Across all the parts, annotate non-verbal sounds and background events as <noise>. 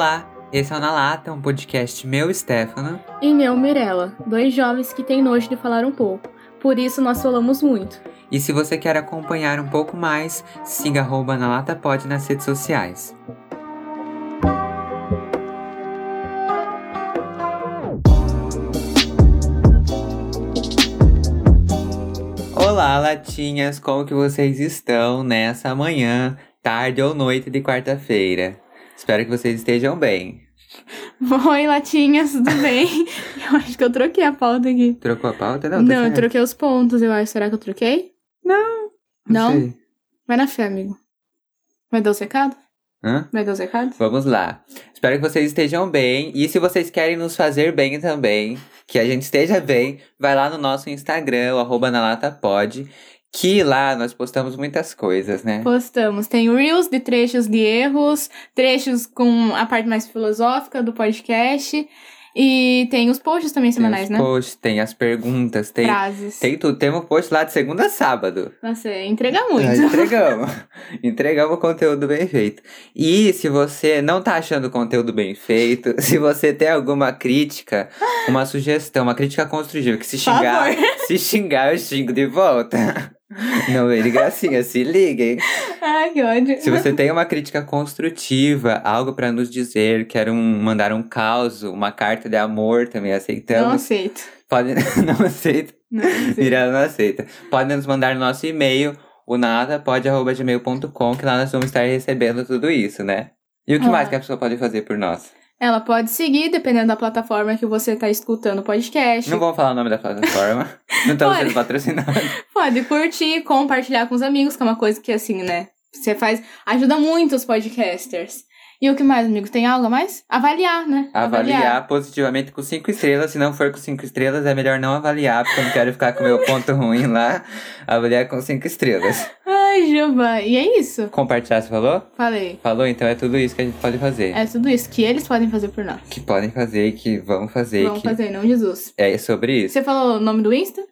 Olá, esse é o Na Lata, um podcast meu, Stefano. E meu, Mirella, dois jovens que têm nojo de falar um pouco. Por isso nós falamos muito. E se você quer acompanhar um pouco mais, siga arroba na nas redes sociais. Olá, latinhas, como que vocês estão nessa manhã, tarde ou noite de quarta-feira? Espero que vocês estejam bem. <laughs> Oi, latinhas, tudo bem? <laughs> eu acho que eu troquei a pauta aqui. Trocou a pauta? Não, Não, tá eu certo. troquei os pontos, eu acho. Será que eu troquei? Não Não? sei. Vai na fé, amigo. Vai dar os recados? Hã? Vai dar os recados? Vamos lá. Espero que vocês estejam bem. E se vocês querem nos fazer bem também, que a gente esteja bem, vai lá no nosso Instagram, o arroba na lata pod, que lá nós postamos muitas coisas, né? Postamos. Tem Reels de trechos de erros, trechos com a parte mais filosófica do podcast. E tem os posts também semanais, tem os né? posts, tem as perguntas, tem, Frases. tem tudo. Temos post lá de segunda a sábado. Nossa, entrega muito. Nós entregamos. <laughs> entregamos o conteúdo bem feito. E se você não tá achando o conteúdo bem feito, <laughs> se você tem alguma crítica, uma sugestão, uma crítica construtiva, que se xingar, se xingar, eu xingo de volta. <laughs> Não de gracinha, se liguem. Ai, que ódio. Se você tem uma crítica construtiva, algo pra nos dizer, quer um, mandar um caos, uma carta de amor, também Não aceitamos. aceito. Pode, <laughs> não aceito. Não aceito. Virada não aceita. Podem nos mandar no nosso e-mail, o nadapod.gmail.com, que lá nós vamos estar recebendo tudo isso, né? E o que Ah. mais que a pessoa pode fazer por nós? Ela pode seguir, dependendo da plataforma que você tá escutando o podcast. Não vamos falar o nome da plataforma. <laughs> não estamos Pode. sendo patrocinados. Pode curtir, compartilhar com os amigos, que é uma coisa que, assim, né? Você faz. Ajuda muito os podcasters. E o que mais, amigo? Tem algo a mais? Avaliar, né? Avaliar positivamente com cinco estrelas. Se não for com cinco estrelas, é melhor não avaliar, porque eu não quero ficar com o meu ponto ruim lá. Avaliar com cinco estrelas. Ai, Juba. E é isso. Compartilhar, você falou? Falei. Falou? Então é tudo isso que a gente pode fazer. É tudo isso que eles podem fazer por nós. Que podem fazer e que vão fazer. Vamos que fazer, não Jesus. É sobre isso. Você falou o nome do Insta?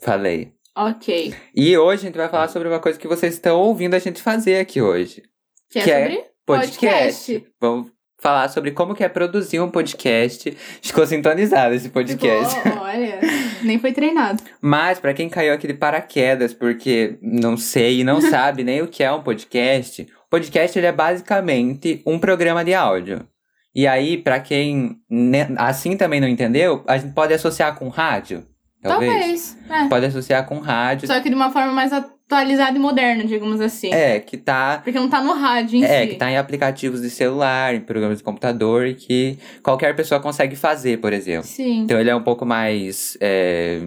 Falei. Ok. E hoje a gente vai falar sobre uma coisa que vocês estão ouvindo a gente fazer aqui hoje. Que, Que é é sobre Podcast. Vamos falar sobre como que é produzir um podcast. Ficou sintonizado esse podcast. Ficou, olha, nem foi treinado. Mas pra quem caiu aqui de paraquedas porque não sei e não <laughs> sabe nem o que é um podcast, o podcast ele é basicamente um programa de áudio. E aí, pra quem assim também não entendeu, a gente pode associar com rádio. Talvez. Talvez. É. Pode associar com rádio. Só que de uma forma mais atualizada e moderna, digamos assim. É, que tá Porque não tá no rádio em É, si. que tá em aplicativos de celular, em programas de computador, e que qualquer pessoa consegue fazer, por exemplo. Sim. Então ele é um pouco mais. É,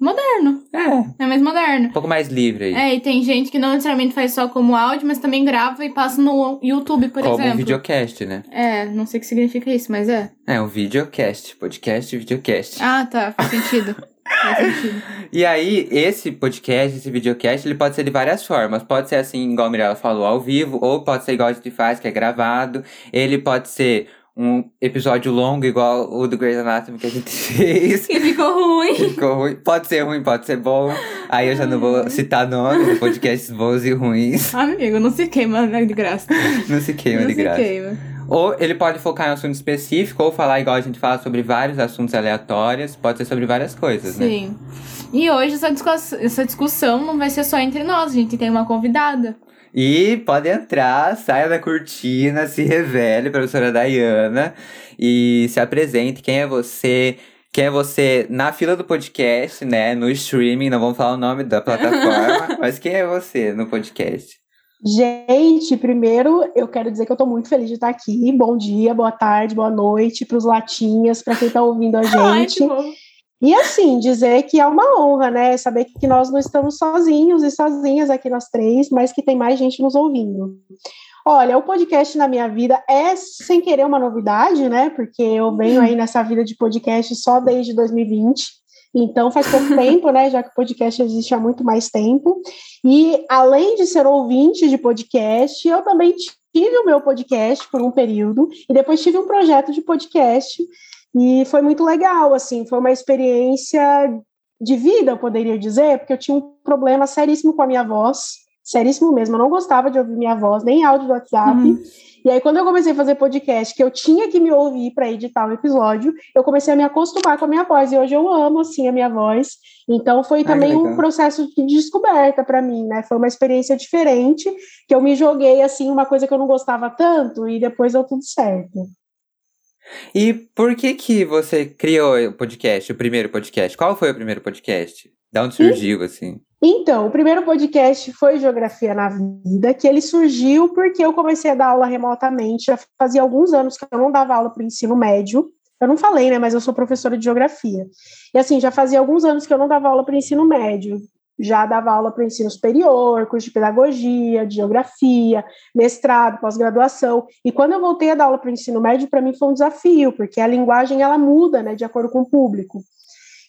Moderno. é É mais moderno. um pouco mais livre aí. É, e tem gente que não necessariamente faz só como áudio, mas também grava e passa no YouTube, por como um exemplo. videocast, né? É, não sei o que significa isso, mas é. É, um videocast. Podcast e videocast. Ah, tá, faz sentido. <laughs> E aí, esse podcast, esse videocast, ele pode ser de várias formas. Pode ser assim, igual a Mirella falou, ao vivo, ou pode ser igual a gente faz, que é gravado. Ele pode ser um episódio longo, igual o do Grey's Anatomy que a gente <laughs> fez. Que ficou ruim. Ficou ruim. Pode ser ruim, pode ser bom. Aí eu já não vou citar nomes de podcasts bons e ruins. Amigo, não se queima, né, de graça. Não se queima não de se graça. queima. Ou ele pode focar em um assunto específico, ou falar igual a gente fala sobre vários assuntos aleatórios. Pode ser sobre várias coisas, né? Sim. E hoje essa discuss- essa discussão não vai ser só entre nós, a gente tem uma convidada. E pode entrar, saia da cortina, se revele, professora Dayana, e se apresente. Quem é você? Quem é você na fila do podcast, né? No streaming, não vamos falar o nome da plataforma, <laughs> mas quem é você no podcast? Gente, primeiro eu quero dizer que eu tô muito feliz de estar aqui. Bom dia, boa tarde, boa noite para os latinhas, para quem tá ouvindo a <laughs> gente. E assim, dizer que é uma honra, né? Saber que nós não estamos sozinhos e sozinhas aqui nós três, mas que tem mais gente nos ouvindo. Olha, o podcast na minha vida é sem querer uma novidade, né? Porque eu venho aí nessa vida de podcast só desde 2020. Então faz pouco <laughs> tempo, né? Já que o podcast existe há muito mais tempo. E além de ser ouvinte de podcast, eu também tive o meu podcast por um período e depois tive um projeto de podcast e foi muito legal, assim, foi uma experiência de vida, eu poderia dizer, porque eu tinha um problema seríssimo com a minha voz. Seríssimo mesmo. Eu não gostava de ouvir minha voz, nem áudio do WhatsApp. Uhum. E aí, quando eu comecei a fazer podcast, que eu tinha que me ouvir para editar o um episódio, eu comecei a me acostumar com a minha voz. E hoje eu amo, assim, a minha voz. Então, foi também um processo de descoberta para mim, né? Foi uma experiência diferente, que eu me joguei, assim, uma coisa que eu não gostava tanto, e depois deu tudo certo. E por que que você criou o podcast, o primeiro podcast? Qual foi o primeiro podcast? Da onde surgiu, assim? Então, o primeiro podcast foi Geografia na Vida, que ele surgiu porque eu comecei a dar aula remotamente. Já fazia alguns anos que eu não dava aula para o ensino médio. Eu não falei, né? Mas eu sou professora de geografia. E assim, já fazia alguns anos que eu não dava aula para o ensino médio. Já dava aula para o ensino superior, curso de pedagogia, de geografia, mestrado, pós-graduação. E quando eu voltei a dar aula para o ensino médio, para mim foi um desafio, porque a linguagem ela muda, né, de acordo com o público.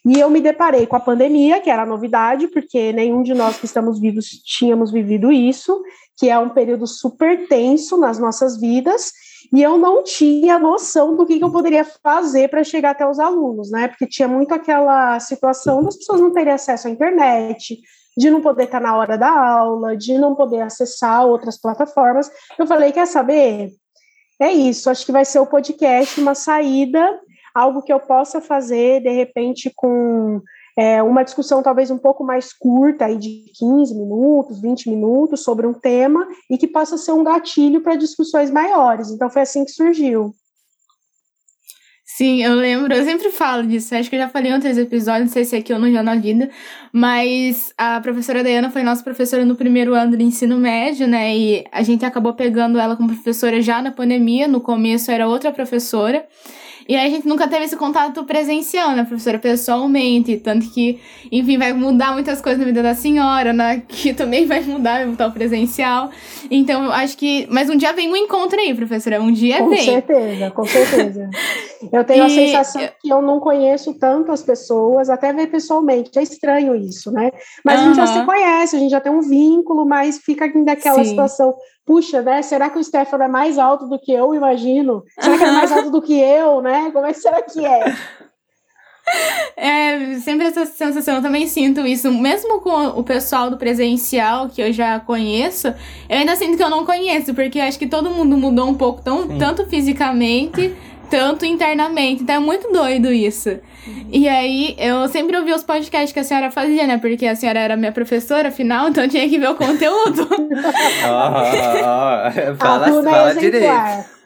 E eu me deparei com a pandemia, que era novidade, porque nenhum de nós que estamos vivos tínhamos vivido isso, que é um período super tenso nas nossas vidas, e eu não tinha noção do que, que eu poderia fazer para chegar até os alunos, né? Porque tinha muito aquela situação das pessoas não terem acesso à internet, de não poder estar na hora da aula, de não poder acessar outras plataformas. Eu falei, quer saber? É isso, acho que vai ser o podcast uma saída algo que eu possa fazer, de repente, com é, uma discussão talvez um pouco mais curta, aí de 15 minutos, 20 minutos, sobre um tema, e que possa ser um gatilho para discussões maiores. Então, foi assim que surgiu. Sim, eu lembro, eu sempre falo disso, acho que eu já falei em outros episódios, não sei se é aqui ou no Jornal Vida, mas a professora Dayana foi nossa professora no primeiro ano do ensino médio, né, e a gente acabou pegando ela como professora já na pandemia, no começo era outra professora, e aí a gente nunca teve esse contato presencial, né, professora, pessoalmente. Tanto que, enfim, vai mudar muitas coisas na vida da senhora, né? <laughs> Que também vai mudar, vai o presencial. Então, eu acho que. Mas um dia vem um encontro aí, professora. Um dia com vem. Com certeza, com certeza. <laughs> Eu tenho e... a sensação que eu não conheço tanto as pessoas, até ver pessoalmente. É estranho isso, né? Mas uhum. a gente já se conhece, a gente já tem um vínculo, mas fica ainda aquela Sim. situação puxa, né? Será que o Stefano é mais alto do que eu imagino? Será que ele é mais alto do que eu, né? Como é que será que é? <laughs> É, sempre essa sensação, eu também sinto isso, mesmo com o pessoal do presencial que eu já conheço, eu ainda sinto que eu não conheço, porque acho que todo mundo mudou um pouco, tão, tanto fisicamente, tanto internamente, então é muito doido isso. E aí, eu sempre ouvi os podcasts que a senhora fazia, né? Porque a senhora era minha professora, afinal, então eu tinha que ver o conteúdo. <laughs> Ó, ó, ó. Fala, fala direito.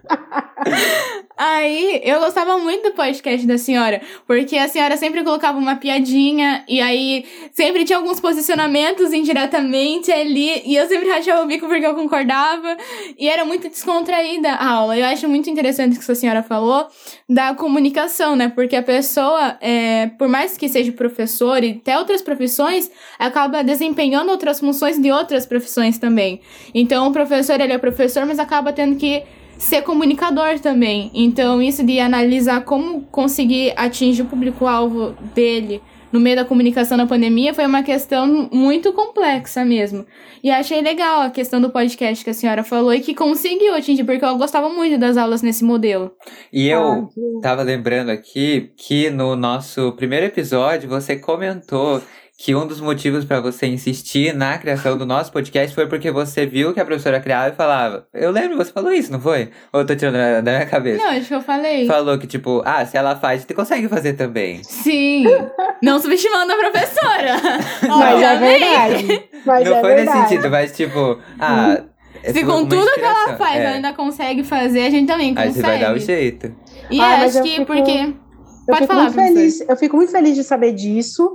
<laughs> Aí, eu gostava muito do podcast da senhora, porque a senhora sempre colocava uma piadinha, e aí sempre tinha alguns posicionamentos indiretamente ali, e eu sempre rachava o bico porque eu concordava, e era muito descontraída a aula. Eu acho muito interessante o que a senhora falou da comunicação, né? Porque a pessoa, é, por mais que seja professor e até outras profissões, acaba desempenhando outras funções de outras profissões também. Então, o professor, ele é professor, mas acaba tendo que ser comunicador também. Então, isso de analisar como conseguir atingir o público-alvo dele no meio da comunicação na pandemia foi uma questão muito complexa mesmo. E achei legal a questão do podcast que a senhora falou e que conseguiu atingir, porque eu gostava muito das aulas nesse modelo. E eu ah, tava lembrando aqui que no nosso primeiro episódio você comentou que um dos motivos para você insistir na criação do nosso podcast foi porque você viu que a professora criava e falava. Eu lembro, você falou isso, não foi? Ou eu tô tirando da minha cabeça? Não, acho que eu falei. Falou que, tipo, ah, se ela faz, você consegue fazer também. Sim. <laughs> não subestimando a professora. <laughs> mas é verdade. Mas não é foi verdade. nesse sentido, mas, tipo, ah. É se com tudo que ela faz, é. ela ainda consegue fazer, a gente também consegue. Aí você vai dar o jeito. E ah, acho que fico... porque. Pode eu falar, feliz, Eu fico muito feliz de saber disso.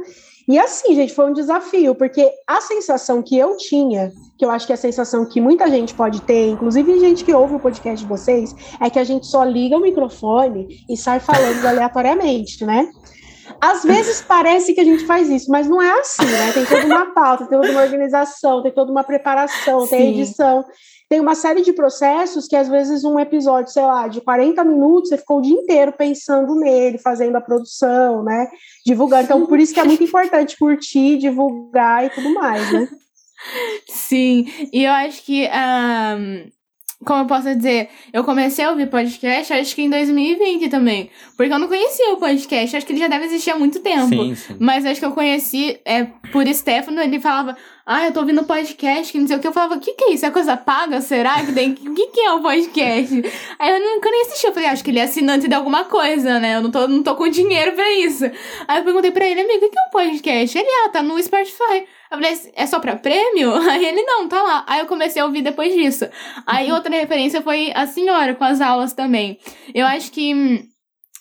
E assim, gente, foi um desafio, porque a sensação que eu tinha, que eu acho que é a sensação que muita gente pode ter, inclusive gente que ouve o podcast de vocês, é que a gente só liga o microfone e sai falando aleatoriamente, né? Às vezes parece que a gente faz isso, mas não é assim, né? Tem toda uma pauta, tem toda uma organização, tem toda uma preparação, Sim. tem edição tem uma série de processos que às vezes um episódio, sei lá, de 40 minutos, você ficou o dia inteiro pensando nele, fazendo a produção, né? Divulgando. Então, por isso que é muito importante curtir, divulgar e tudo mais, né? <laughs> Sim, e eu acho que. Um como eu posso dizer, eu comecei a ouvir podcast acho que em 2020 também. Porque eu não conhecia o podcast, acho que ele já deve existir há muito tempo. Sim, sim. Mas acho que eu conheci é, por Stefano, ele falava, ah, eu tô ouvindo podcast, que não sei o que. Eu falava, o que que é isso? É coisa paga, será? Que tem... O que que é o podcast? <laughs> Aí eu nunca nem assisti. Eu falei, acho que ele é assinante de alguma coisa, né? Eu não tô, não tô com dinheiro pra isso. Aí eu perguntei pra ele, amigo, o que é um podcast? Ele, ah, tá no Spotify. Eu falei, é só pra prêmio? <laughs> Aí ele, não, tá lá. Aí eu comecei a ouvir depois disso. Aí outra referência foi a senhora com as aulas também. Eu acho que hum,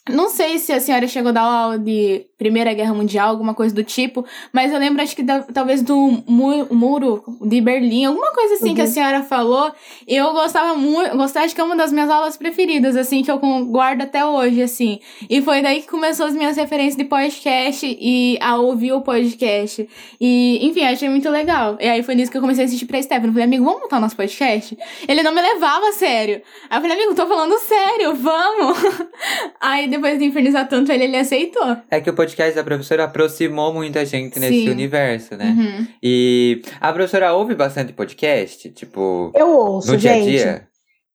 não sei se a senhora chegou a dar aula de Primeira Guerra Mundial, alguma coisa do tipo, mas eu lembro, acho que da, talvez do mu muro de Berlim, alguma coisa assim uhum. que a uhum. senhora falou. Eu gostava muito, gostava de que é uma das minhas aulas preferidas, assim, que eu guardo até hoje, assim. E foi daí que começou as minhas referências de podcast e a ouvir o podcast. E, enfim, achei muito legal. E aí foi nisso que eu comecei a assistir pra Stefano. Falei, amigo, vamos montar nosso podcast? Ele não me levava a sério. Aí eu falei, amigo, tô falando sério, vamos! <laughs> aí depois de infernizar tanto ele, ele aceitou. É que o podcast da professora aproximou muita gente nesse Sim. universo, né? Uhum. E a professora ouve bastante podcast? Tipo. Eu ouço, no dia a dia?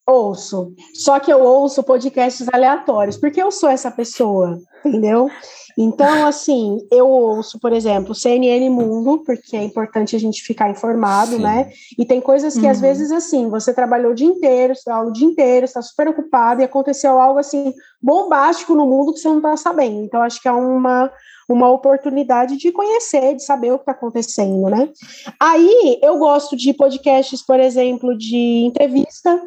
Ouço. Só que eu ouço podcasts aleatórios, porque eu sou essa pessoa, entendeu? Então, assim, eu ouço, por exemplo, CNN Mundo, porque é importante a gente ficar informado, Sim. né? E tem coisas que, uhum. às vezes, assim, você trabalhou o dia inteiro, está o dia inteiro, está super ocupado, e aconteceu algo, assim, bombástico no mundo que você não está sabendo. Então, acho que é uma, uma oportunidade de conhecer, de saber o que está acontecendo, né? Aí, eu gosto de podcasts, por exemplo, de entrevista.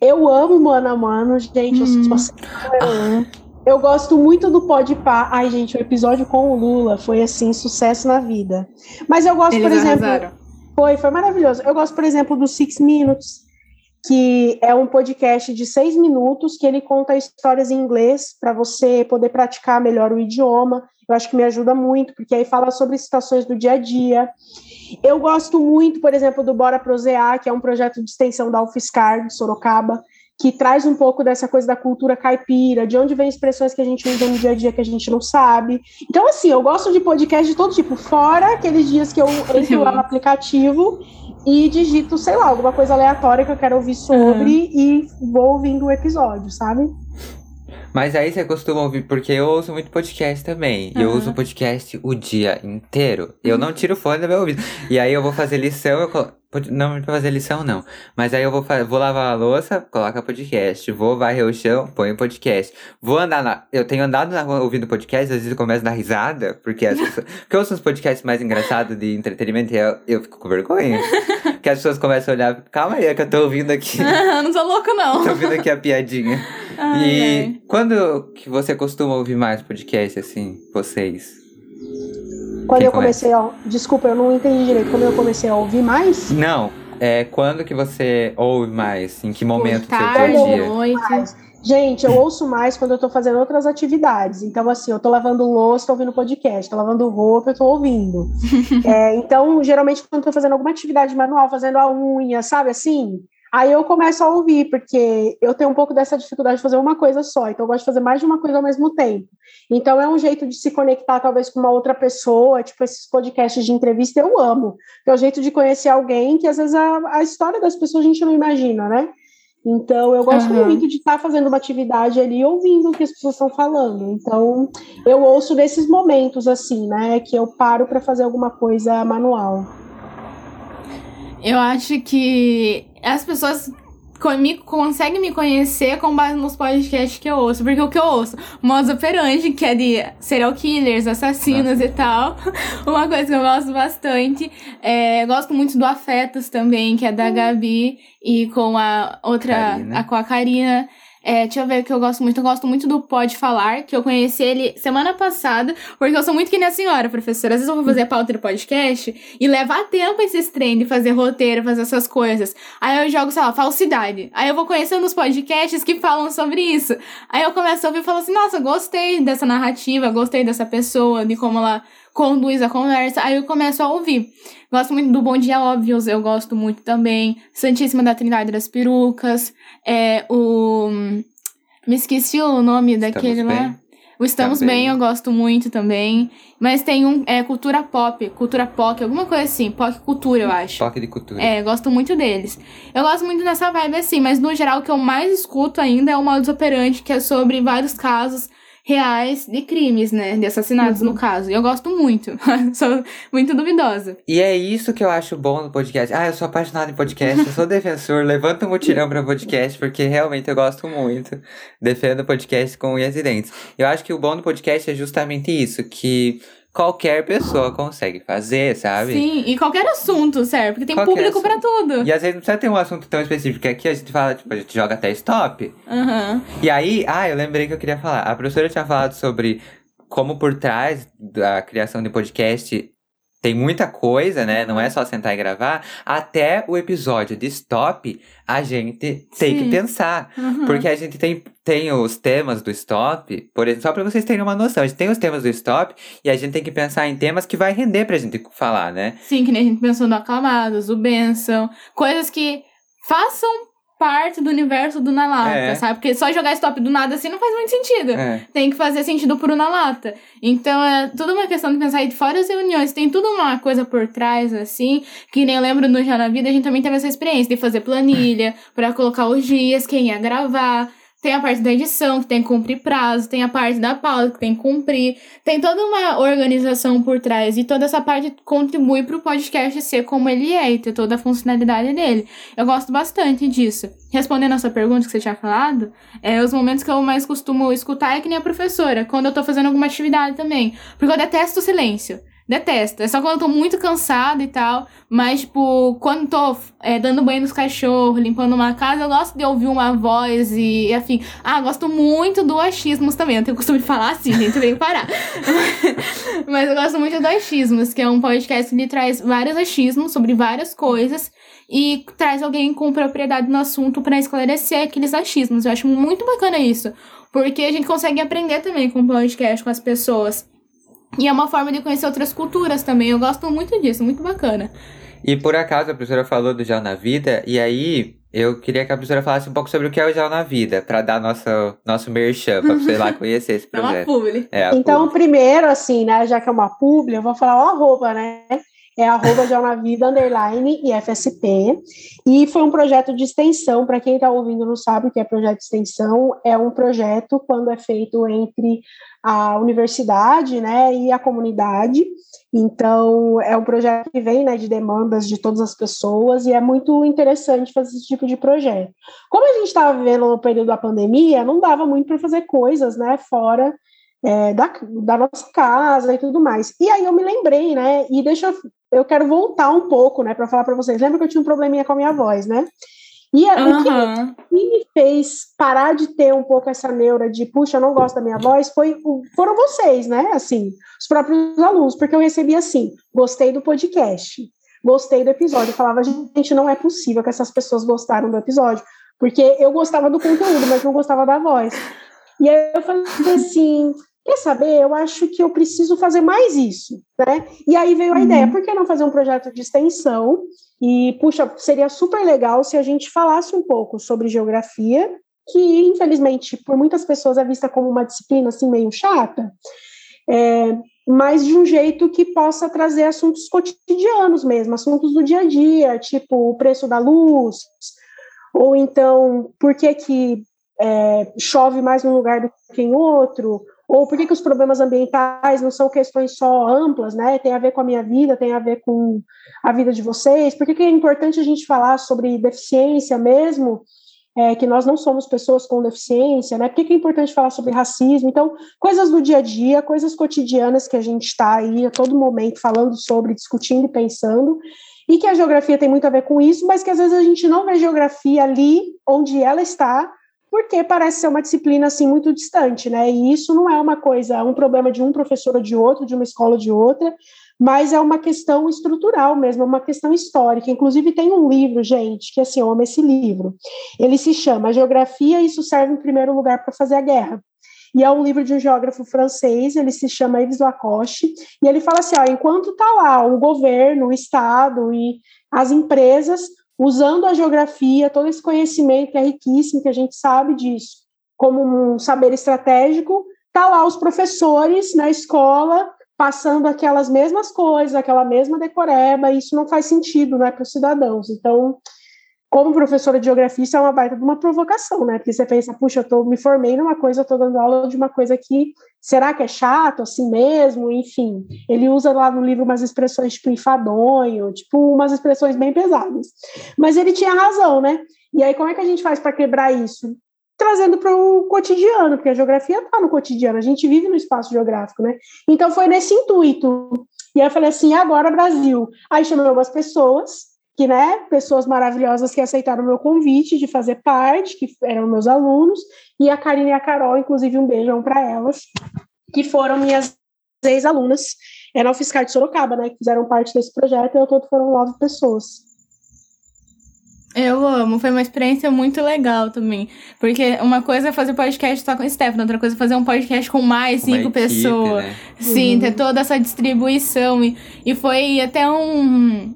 Eu amo mano a mano, gente, hum. eu sou hum. Eu gosto muito do Podpah. Ai, gente, o episódio com o Lula foi assim sucesso na vida. Mas eu gosto, Eles por exemplo, arrasaram. foi, foi maravilhoso. Eu gosto, por exemplo, do Six Minutes, que é um podcast de seis minutos que ele conta histórias em inglês para você poder praticar melhor o idioma. Eu acho que me ajuda muito, porque aí fala sobre situações do dia a dia. Eu gosto muito, por exemplo, do Bora Prosear, que é um projeto de extensão da UFSCar de Sorocaba, que traz um pouco dessa coisa da cultura caipira, de onde vem expressões que a gente usa no dia a dia que a gente não sabe. Então, assim, eu gosto de podcast de todo tipo, fora aqueles dias que eu <laughs> entro lá no aplicativo e digito, sei lá, alguma coisa aleatória que eu quero ouvir sobre uhum. e vou ouvindo o episódio, sabe? Mas aí você costuma ouvir, porque eu ouço muito podcast também. Uhum. Eu uso podcast o dia inteiro. Eu não tiro fone do meu ouvido. E aí eu vou fazer lição, eu colo... Não pra fazer lição, não. Mas aí eu vou, vou lavar a louça, coloca podcast. Vou varrer o chão, põe podcast. Vou andar na. Eu tenho andado na rua ouvindo podcast, às vezes eu começo a dar risada, porque as pessoas. <laughs> porque eu ouço uns podcasts mais engraçados de entretenimento e eu, eu fico com vergonha. <laughs> porque as pessoas começam a olhar, calma aí, é que eu tô ouvindo aqui. <laughs> não tô louco, não. tô ouvindo aqui a piadinha. Ai, e ai. quando que você costuma ouvir mais podcast, assim, vocês? Quando Quem eu comecei a. Desculpa, eu não entendi direito. Quando eu comecei a ouvir mais? Não. É, quando que você ouve mais? Em que momento do seu dia? Noite. Gente, eu ouço mais quando eu tô fazendo outras atividades. Então, assim, eu tô lavando louça, tô ouvindo podcast, tô lavando roupa, eu tô ouvindo. <laughs> é, então, geralmente, quando eu tô fazendo alguma atividade manual, fazendo a unha, sabe assim? Aí eu começo a ouvir, porque eu tenho um pouco dessa dificuldade de fazer uma coisa só, então eu gosto de fazer mais de uma coisa ao mesmo tempo. Então é um jeito de se conectar talvez com uma outra pessoa, tipo esses podcasts de entrevista eu amo. É o um jeito de conhecer alguém que às vezes a, a história das pessoas a gente não imagina, né? Então eu gosto uhum. muito de estar fazendo uma atividade ali ouvindo o que as pessoas estão falando. Então eu ouço nesses momentos assim, né, que eu paro para fazer alguma coisa manual. Eu acho que as pessoas me, conseguem me conhecer com base nos podcasts que eu ouço. Porque o que eu ouço? Modos operandi, que é de serial killers, assassinos Nossa. e tal. <laughs> Uma coisa que eu gosto bastante. É, gosto muito do Afetos também, que é da hum. Gabi. E com a outra, a, com a Karina. É, deixa eu ver o que eu gosto muito. Eu gosto muito do Pode Falar, que eu conheci ele semana passada, porque eu sou muito que nem a senhora, professora. Às vezes eu vou fazer pauta podcast e levar tempo esses treinos, fazer roteiro, fazer essas coisas. Aí eu jogo, sei lá, falsidade. Aí eu vou conhecendo os podcasts que falam sobre isso. Aí eu começo a ouvir e falo assim, nossa, gostei dessa narrativa, gostei dessa pessoa, de como ela conduz a conversa, aí eu começo a ouvir. Gosto muito do Bom Dia Óbvios, eu gosto muito também. Santíssima da Trindade das Perucas, é o... Me esqueci o nome Estamos daquele bem. lá. O Estamos também. Bem eu gosto muito também. Mas tem um, é Cultura Pop, Cultura Pop, alguma coisa assim. Pop Cultura, eu acho. Pop de Cultura. É, gosto muito deles. Eu gosto muito dessa vibe assim, mas no geral o que eu mais escuto ainda é o Modus Operandi, que é sobre vários casos reais de crimes, né? De assassinatos, uhum. no caso. E eu gosto muito. <laughs> sou muito duvidosa. E é isso que eu acho bom no podcast. Ah, eu sou apaixonado em podcast, eu sou defensor, <laughs> levanta um mutirão pra podcast, porque realmente eu gosto muito. Defendo podcast com unhas e dentes. Eu acho que o bom do podcast é justamente isso, que qualquer pessoa consegue fazer, sabe? Sim, e qualquer assunto, certo? Porque tem qualquer público para tudo. E às vezes não precisa ter um assunto tão específico. Aqui a gente fala, tipo, a gente joga até stop. Uhum. E aí, ah, eu lembrei que eu queria falar. A professora tinha falado sobre como por trás da criação de podcast tem muita coisa, né? Não é só sentar e gravar. Até o episódio de stop, a gente tem Sim. que pensar. Uhum. Porque a gente tem, tem os temas do stop, por exemplo, só pra vocês terem uma noção, a gente tem os temas do stop e a gente tem que pensar em temas que vai render pra gente falar, né? Sim, que nem a gente pensou no Aclamados, o Benção, coisas que façam parte do universo do Na Lata, é. sabe? Porque só jogar stop do nada assim não faz muito sentido. É. Tem que fazer sentido pro Na Lata. Então é tudo uma questão de pensar de fora as reuniões. Tem tudo uma coisa por trás, assim, que nem eu lembro no Já na Vida, a gente também teve essa experiência de fazer planilha <laughs> para colocar os dias, quem ia gravar. Tem a parte da edição, que tem que cumprir prazo, tem a parte da pauta, que tem que cumprir. Tem toda uma organização por trás. E toda essa parte contribui para o podcast ser como ele é e ter toda a funcionalidade dele. Eu gosto bastante disso. Respondendo a sua pergunta que você tinha falado, é, os momentos que eu mais costumo escutar é que nem a professora, quando eu tô fazendo alguma atividade também. Porque eu detesto o silêncio. Detesto. É só quando eu tô muito cansada e tal. Mas, tipo, quando tô é, dando banho nos cachorros, limpando uma casa, eu gosto de ouvir uma voz e, e afim. Ah, gosto muito do achismos também. Eu tenho costume de falar assim, gente, eu tenho que parar. <laughs> mas eu gosto muito do achismos, que é um podcast que traz vários achismos sobre várias coisas e traz alguém com propriedade no assunto para esclarecer aqueles achismos. Eu acho muito bacana isso. Porque a gente consegue aprender também com o podcast, com as pessoas. E é uma forma de conhecer outras culturas também. Eu gosto muito disso, muito bacana. E por acaso a professora falou do Gel na Vida, e aí eu queria que a professora falasse um pouco sobre o que é o Gel na Vida, para dar nosso, nosso merchan, pra você lá conhecer esse <laughs> projeto. É uma publi. É, então, publi. primeiro, assim, né, já que é uma publi, eu vou falar o arroba, né? É arroba Gel na Vida, underline e FSP. E foi um projeto de extensão, para quem está ouvindo não sabe o que é projeto de extensão, é um projeto quando é feito entre a universidade né, e a comunidade. Então, é um projeto que vem né, de demandas de todas as pessoas e é muito interessante fazer esse tipo de projeto. Como a gente estava vivendo no período da pandemia, não dava muito para fazer coisas né, fora é, da, da nossa casa e tudo mais. E aí eu me lembrei, né? E deixa eu, eu quero voltar um pouco, né, para falar para vocês. Lembra que eu tinha um probleminha com a minha voz, né? E uhum. o que me fez parar de ter um pouco essa neura de, puxa, eu não gosto da minha voz, foi, foram vocês, né? Assim, os próprios alunos, porque eu recebi assim: gostei do podcast, gostei do episódio. Eu falava, gente, não é possível que essas pessoas gostaram do episódio, porque eu gostava do conteúdo, mas não gostava da voz. E aí eu falei assim: quer saber? Eu acho que eu preciso fazer mais isso, né? E aí veio a uhum. ideia: por que não fazer um projeto de extensão? E, puxa, seria super legal se a gente falasse um pouco sobre geografia, que, infelizmente, por muitas pessoas é vista como uma disciplina, assim, meio chata, é, mas de um jeito que possa trazer assuntos cotidianos mesmo, assuntos do dia a dia, tipo o preço da luz, ou então, por que que é, chove mais num lugar do que em outro, ou por que, que os problemas ambientais não são questões só amplas, né? Tem a ver com a minha vida, tem a ver com a vida de vocês. Por que, que é importante a gente falar sobre deficiência mesmo? É, que nós não somos pessoas com deficiência, né? Por que, que é importante falar sobre racismo? Então, coisas do dia a dia, coisas cotidianas que a gente está aí a todo momento falando sobre, discutindo e pensando, e que a geografia tem muito a ver com isso, mas que às vezes a gente não vê geografia ali onde ela está, porque parece ser uma disciplina assim muito distante, né? E isso não é uma coisa, um problema de um professor ou de outro, de uma escola ou de outra, mas é uma questão estrutural mesmo, é uma questão histórica. Inclusive tem um livro, gente, que assim, eu amo esse livro. Ele se chama Geografia, isso serve em primeiro lugar para fazer a guerra. E é um livro de um geógrafo francês, ele se chama Yves Lacoste, e ele fala assim, ó, enquanto está lá o governo, o Estado e as empresas usando a geografia, todo esse conhecimento que é riquíssimo, que a gente sabe disso, como um saber estratégico, tá lá os professores na escola passando aquelas mesmas coisas, aquela mesma decoreba, e isso não faz sentido né, para os cidadãos. Então, como professora de geografia, isso é uma baita de uma provocação, né? Porque você pensa, puxa, eu tô, me formei numa coisa, eu tô dando aula de uma coisa que será que é chato assim mesmo? Enfim, ele usa lá no livro umas expressões tipo enfadonho, tipo umas expressões bem pesadas. Mas ele tinha razão, né? E aí, como é que a gente faz para quebrar isso? Trazendo para o cotidiano, porque a geografia está no cotidiano, a gente vive no espaço geográfico, né? Então foi nesse intuito. E aí eu falei assim, agora Brasil. Aí chamei algumas pessoas, que, né, pessoas maravilhosas que aceitaram o meu convite de fazer parte, que eram meus alunos, e a Karine e a Carol, inclusive um beijão para elas, que foram minhas ex-alunas, é na UFSCar de Sorocaba, né, que fizeram parte desse projeto, e ao todo foram nove pessoas. Eu amo, foi uma experiência muito legal também. Porque uma coisa é fazer podcast só com o Stefano, outra coisa é fazer um podcast com mais cinco equipe, pessoas. Né? Sim, uhum. ter toda essa distribuição. E, e foi até um,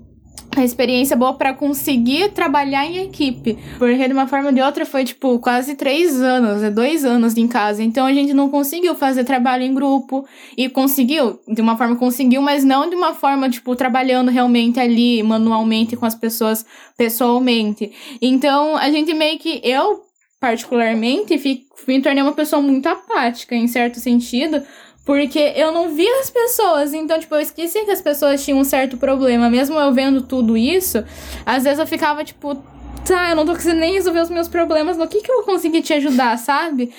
a experiência boa para conseguir trabalhar em equipe. Porque de uma forma ou de outra foi, tipo, quase três anos, é dois anos em casa. Então a gente não conseguiu fazer trabalho em grupo. E conseguiu, de uma forma conseguiu, mas não de uma forma, tipo, trabalhando realmente ali, manualmente com as pessoas pessoalmente. Então a gente meio que. Eu, particularmente, fico, me tornei uma pessoa muito apática, em certo sentido, porque eu não via as pessoas, então, tipo, eu esqueci que as pessoas tinham um certo problema. Mesmo eu vendo tudo isso, às vezes eu ficava, tipo, tá, eu não tô conseguindo nem resolver os meus problemas, no que que eu vou conseguir te ajudar, sabe?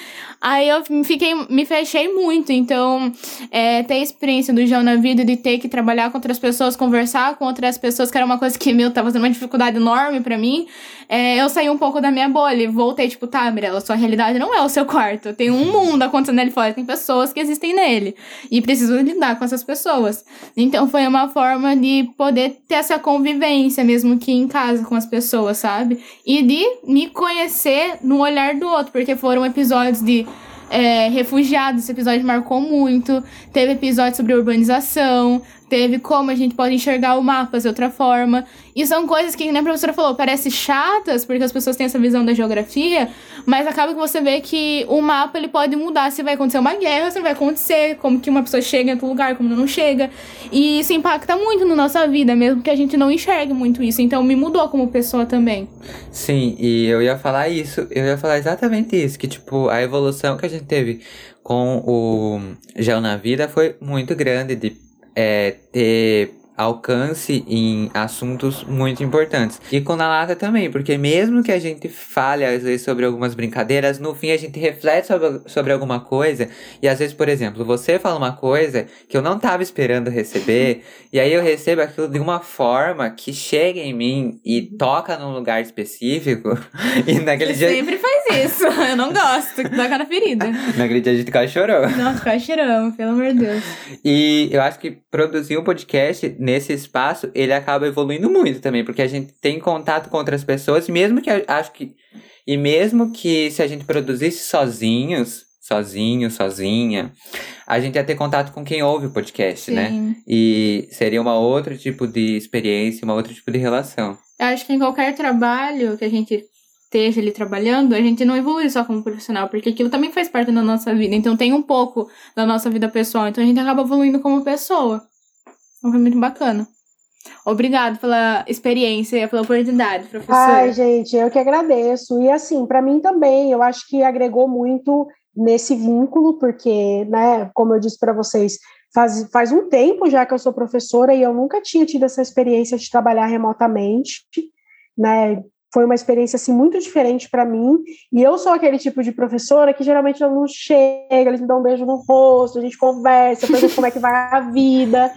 Aí eu fiquei, me fechei muito, então é, ter a experiência do João na vida de ter que trabalhar com outras pessoas, conversar com outras pessoas, que era uma coisa que, meu, tava sendo uma dificuldade enorme para mim, é, eu saí um pouco da minha bolha e voltei, tipo, tá, Mirella, sua realidade não é o seu quarto, tem um mundo acontecendo ali fora, tem pessoas que existem nele, e preciso lidar com essas pessoas. Então foi uma forma de poder ter essa convivência, mesmo que em casa com as pessoas, sabe? E de me conhecer no olhar do outro, porque foram episódios de é, refugiados, esse episódio marcou muito. Teve episódio sobre urbanização, teve como a gente pode enxergar o mapa de outra forma. E são coisas que, nem a professora falou, parecem chatas, porque as pessoas têm essa visão da geografia, mas acaba que você vê que o mapa ele pode mudar se vai acontecer uma guerra, se não vai acontecer, como que uma pessoa chega em outro lugar, como não chega. E isso impacta muito na nossa vida, mesmo que a gente não enxergue muito isso. Então me mudou como pessoa também. Sim, e eu ia falar isso, eu ia falar exatamente isso, que tipo, a evolução que a gente teve com o Gel na Vida foi muito grande de é, ter alcance em assuntos muito importantes. E com a lata também, porque mesmo que a gente fale às vezes sobre algumas brincadeiras, no fim a gente reflete sobre, sobre alguma coisa. E às vezes, por exemplo, você fala uma coisa que eu não estava esperando receber, e aí eu recebo aquilo de uma forma que chega em mim e toca num lugar específico. <laughs> e naquele você dia. sempre faz isso. <laughs> Eu não gosto, toca na ferida. naquele dia a gente quase chorou. Não, quase choramos, pelo amor de Deus. E eu acho que produzir um podcast nesse espaço, ele acaba evoluindo muito também, porque a gente tem contato com outras pessoas, mesmo que acho que e mesmo que se a gente produzisse sozinhos, sozinho, sozinha, a gente ia ter contato com quem ouve o podcast, né? Sim. né? E seria uma outro tipo de experiência, uma outro tipo de relação. Eu acho que em qualquer trabalho que a gente esteja ali trabalhando, a gente não evolui só como profissional, porque aquilo também faz parte da nossa vida. Então tem um pouco da nossa vida pessoal, então a gente acaba evoluindo como pessoa. Então foi muito bacana. Obrigado pela experiência e pela oportunidade, professor. Ai, gente, eu que agradeço. E assim, para mim também, eu acho que agregou muito nesse vínculo, porque, né, como eu disse para vocês, faz, faz um tempo já que eu sou professora e eu nunca tinha tido essa experiência de trabalhar remotamente, né? Foi uma experiência assim muito diferente para mim. E eu sou aquele tipo de professora que geralmente eu não chega, eles me dão um beijo no rosto, a gente conversa, pergunta como é que vai a vida.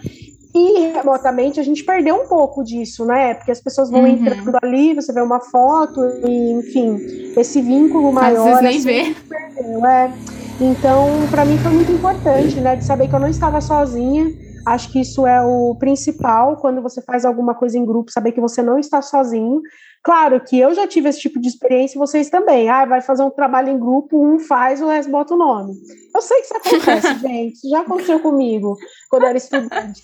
E remotamente a gente perdeu um pouco disso, né? Porque as pessoas vão uhum. entrando ali, você vê uma foto, e enfim, esse vínculo maior. Às vezes nem assim, vê. Perdeu, é. Então, para mim foi muito importante, né? De saber que eu não estava sozinha. Acho que isso é o principal quando você faz alguma coisa em grupo, saber que você não está sozinho. Claro que eu já tive esse tipo de experiência e vocês também. Ah, vai fazer um trabalho em grupo, um faz, o resto bota o nome. Eu sei que isso acontece, <laughs> gente. Isso já aconteceu comigo quando eu era estudante.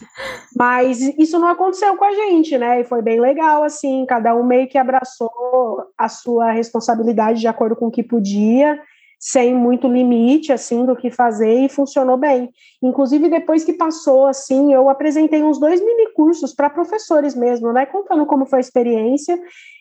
Mas isso não aconteceu com a gente, né? E foi bem legal, assim. Cada um meio que abraçou a sua responsabilidade de acordo com o que podia sem muito limite assim do que fazer e funcionou bem. Inclusive depois que passou assim, eu apresentei uns dois mini cursos para professores mesmo, né, contando como foi a experiência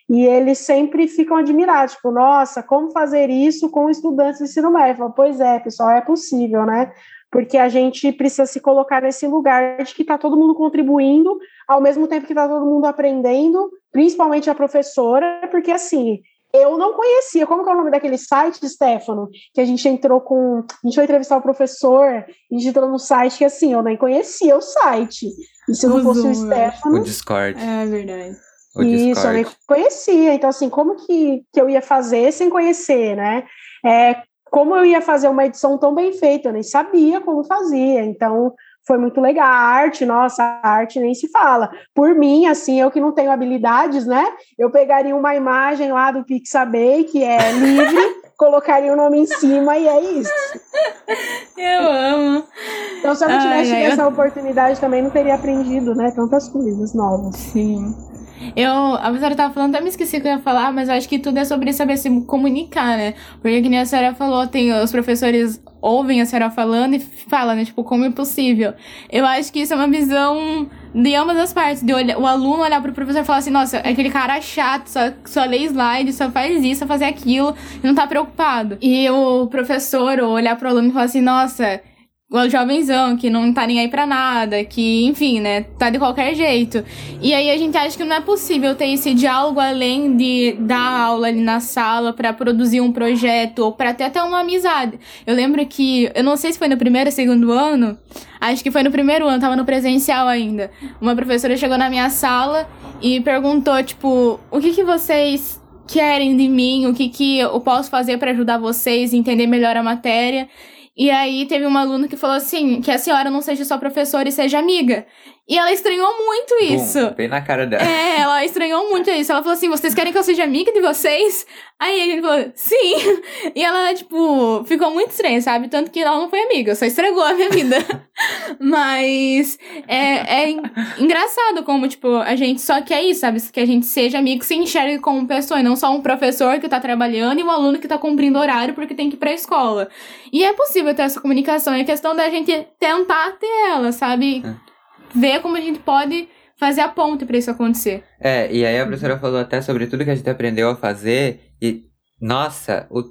e eles sempre ficam admirados, tipo, nossa, como fazer isso com estudantes de ensino médio? Falo, pois é, pessoal, é possível, né? Porque a gente precisa se colocar nesse lugar de que está todo mundo contribuindo, ao mesmo tempo que está todo mundo aprendendo, principalmente a professora, porque assim, eu não conhecia, como que é o nome daquele site, Stefano, que a gente entrou com, a gente foi entrevistar o professor, a gente entrou no site que assim, eu nem conhecia o site, e se não fosse o Stefano... O Discord. É verdade. O Isso, Discord. eu nem conhecia. Então, assim, como que, que eu ia fazer sem conhecer, né? É, como eu ia fazer uma edição tão bem feita? Eu nem sabia como fazia. Então, foi muito legal. A arte, nossa, a arte nem se fala. Por mim, assim, eu que não tenho habilidades, né? Eu pegaria uma imagem lá do Pixabay, que é livre, <laughs> colocaria o nome em cima e é isso. Eu amo. Então, se eu não tivesse ai, tido eu- essa <laughs> oportunidade, também não teria aprendido, né? Tantas coisas novas. Sim. Eu, a professora tava falando, até me esqueci que eu ia falar, mas eu acho que tudo é sobre saber se comunicar, né? Porque que nem a senhora falou, tem os professores ouvem a senhora falando e falam, né? Tipo, como é possível. Eu acho que isso é uma visão de ambas as partes. De olhar, o aluno olhar pro professor e falar assim, nossa, é aquele cara chato, só, só lê slide, só faz isso, só fazer aquilo, e não tá preocupado. E o professor olhar pro aluno e falar assim, nossa, o jovenzão que não tá nem aí pra nada, que, enfim, né, tá de qualquer jeito. E aí a gente acha que não é possível ter esse diálogo além de dar aula ali na sala pra produzir um projeto ou pra ter até uma amizade. Eu lembro que, eu não sei se foi no primeiro ou segundo ano, acho que foi no primeiro ano, tava no presencial ainda. Uma professora chegou na minha sala e perguntou, tipo, o que que vocês querem de mim, o que que eu posso fazer pra ajudar vocês a entender melhor a matéria. E aí teve uma aluna que falou assim, que a senhora não seja só professora e seja amiga. E ela estranhou muito Bum, isso. bem na cara dela. É, ela estranhou muito isso. Ela falou assim: vocês querem que eu seja amiga de vocês? Aí gente falou, sim. E ela, tipo, ficou muito estranha, sabe? Tanto que ela não foi amiga, só estragou a minha vida. <laughs> Mas é, é en- engraçado como, tipo, a gente só quer isso, sabe? Que a gente seja amigo, se enxergue como pessoa, e não só um professor que tá trabalhando e um aluno que tá cumprindo horário porque tem que ir pra escola. E é possível ter essa comunicação, é questão da gente tentar ter ela, sabe? Ver como a gente pode fazer a ponte pra isso acontecer. É, e aí a professora falou até sobre tudo que a gente aprendeu a fazer. E, nossa, o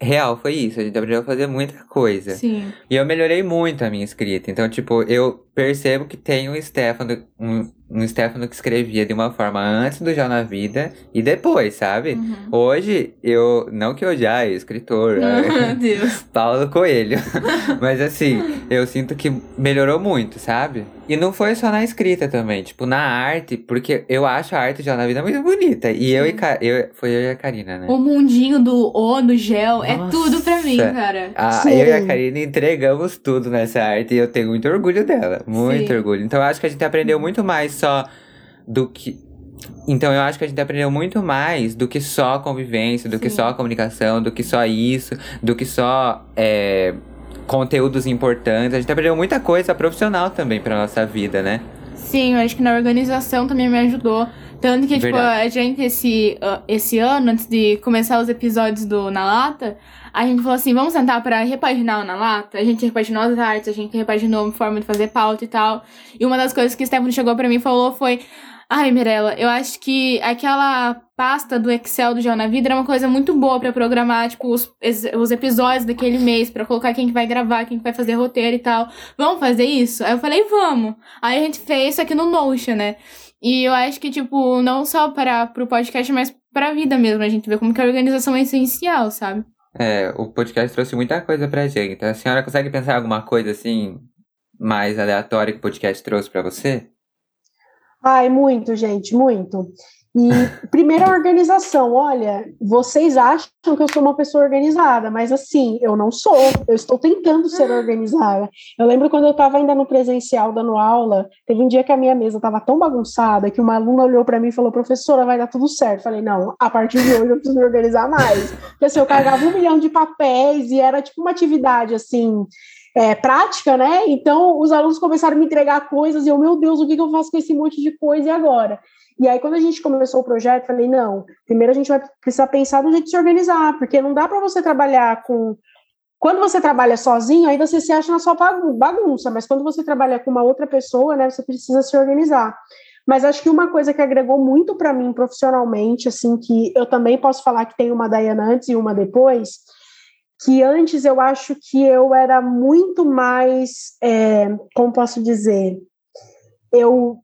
real foi isso. A gente aprendeu a fazer muita coisa. Sim. E eu melhorei muito a minha escrita. Então, tipo, eu percebo que tem um Stefano, um, um Stefano que escrevia de uma forma antes do Já na Vida e depois, sabe? Uhum. Hoje, eu. Não que eu já escritor, Meu <laughs> Deus. <laughs> Paulo Coelho. <laughs> Mas assim, eu sinto que melhorou muito, sabe? E não foi só na escrita também, tipo, na arte, porque eu acho a arte já na vida muito bonita. E eu e. Ca- eu Foi eu e a Karina, né? O mundinho do O, do gel, é Nossa. tudo pra mim, cara. A, eu e a Karina entregamos tudo nessa arte e eu tenho muito orgulho dela. Muito Sim. orgulho. Então eu acho que a gente aprendeu muito mais só do que. Então eu acho que a gente aprendeu muito mais do que só convivência, do que Sim. só comunicação, do que só isso, do que só é, conteúdos importantes. A gente aprendeu muita coisa profissional também pra nossa vida, né? Sim, eu acho que na organização também me ajudou. Tanto que, tipo, Verdade. a gente, esse, ah, esse ano, antes de começar os episódios do Na Lata, a gente falou assim, vamos sentar pra repaginar o Na Lata? A gente repaginou as artes, a gente repaginou a forma de fazer pauta e tal. E uma das coisas que o Stefano chegou pra mim e falou foi... Ai, Mirella, eu acho que aquela pasta do Excel do Jornal na Vida era uma coisa muito boa pra programar, tipo, os, os episódios daquele mês, pra colocar quem que vai gravar, quem que vai fazer roteiro e tal. Vamos fazer isso? Aí eu falei, vamos. Aí a gente fez isso aqui no Notion, né? E eu acho que, tipo, não só para pro podcast, mas pra vida mesmo. A gente vê como que a organização é essencial, sabe? É, o podcast trouxe muita coisa pra gente. A senhora consegue pensar alguma coisa assim mais aleatória que o podcast trouxe pra você? Ai, muito, gente, muito. E <laughs> primeira organização, olha, vocês acham que eu sou uma pessoa organizada, mas assim, eu não sou. Eu estou tentando ser organizada. Eu lembro quando eu estava ainda no presencial dando aula, teve um dia que a minha mesa estava tão bagunçada que uma aluna olhou para mim e falou: "Professora, vai dar tudo certo". Falei: "Não, a partir de hoje eu preciso me organizar mais". Porque assim, eu carregava um milhão de papéis e era tipo uma atividade assim, é, prática, né? Então os alunos começaram a me entregar coisas e eu, meu Deus, o que, que eu faço com esse monte de coisa e agora? E aí, quando a gente começou o projeto, falei: não, primeiro a gente vai precisar pensar no jeito de se organizar, porque não dá para você trabalhar com. Quando você trabalha sozinho, aí você se acha na sua bagun- bagunça, mas quando você trabalha com uma outra pessoa, né, você precisa se organizar. Mas acho que uma coisa que agregou muito para mim profissionalmente, assim, que eu também posso falar que tem uma Dayana antes e uma depois, que antes eu acho que eu era muito mais, é, como posso dizer, eu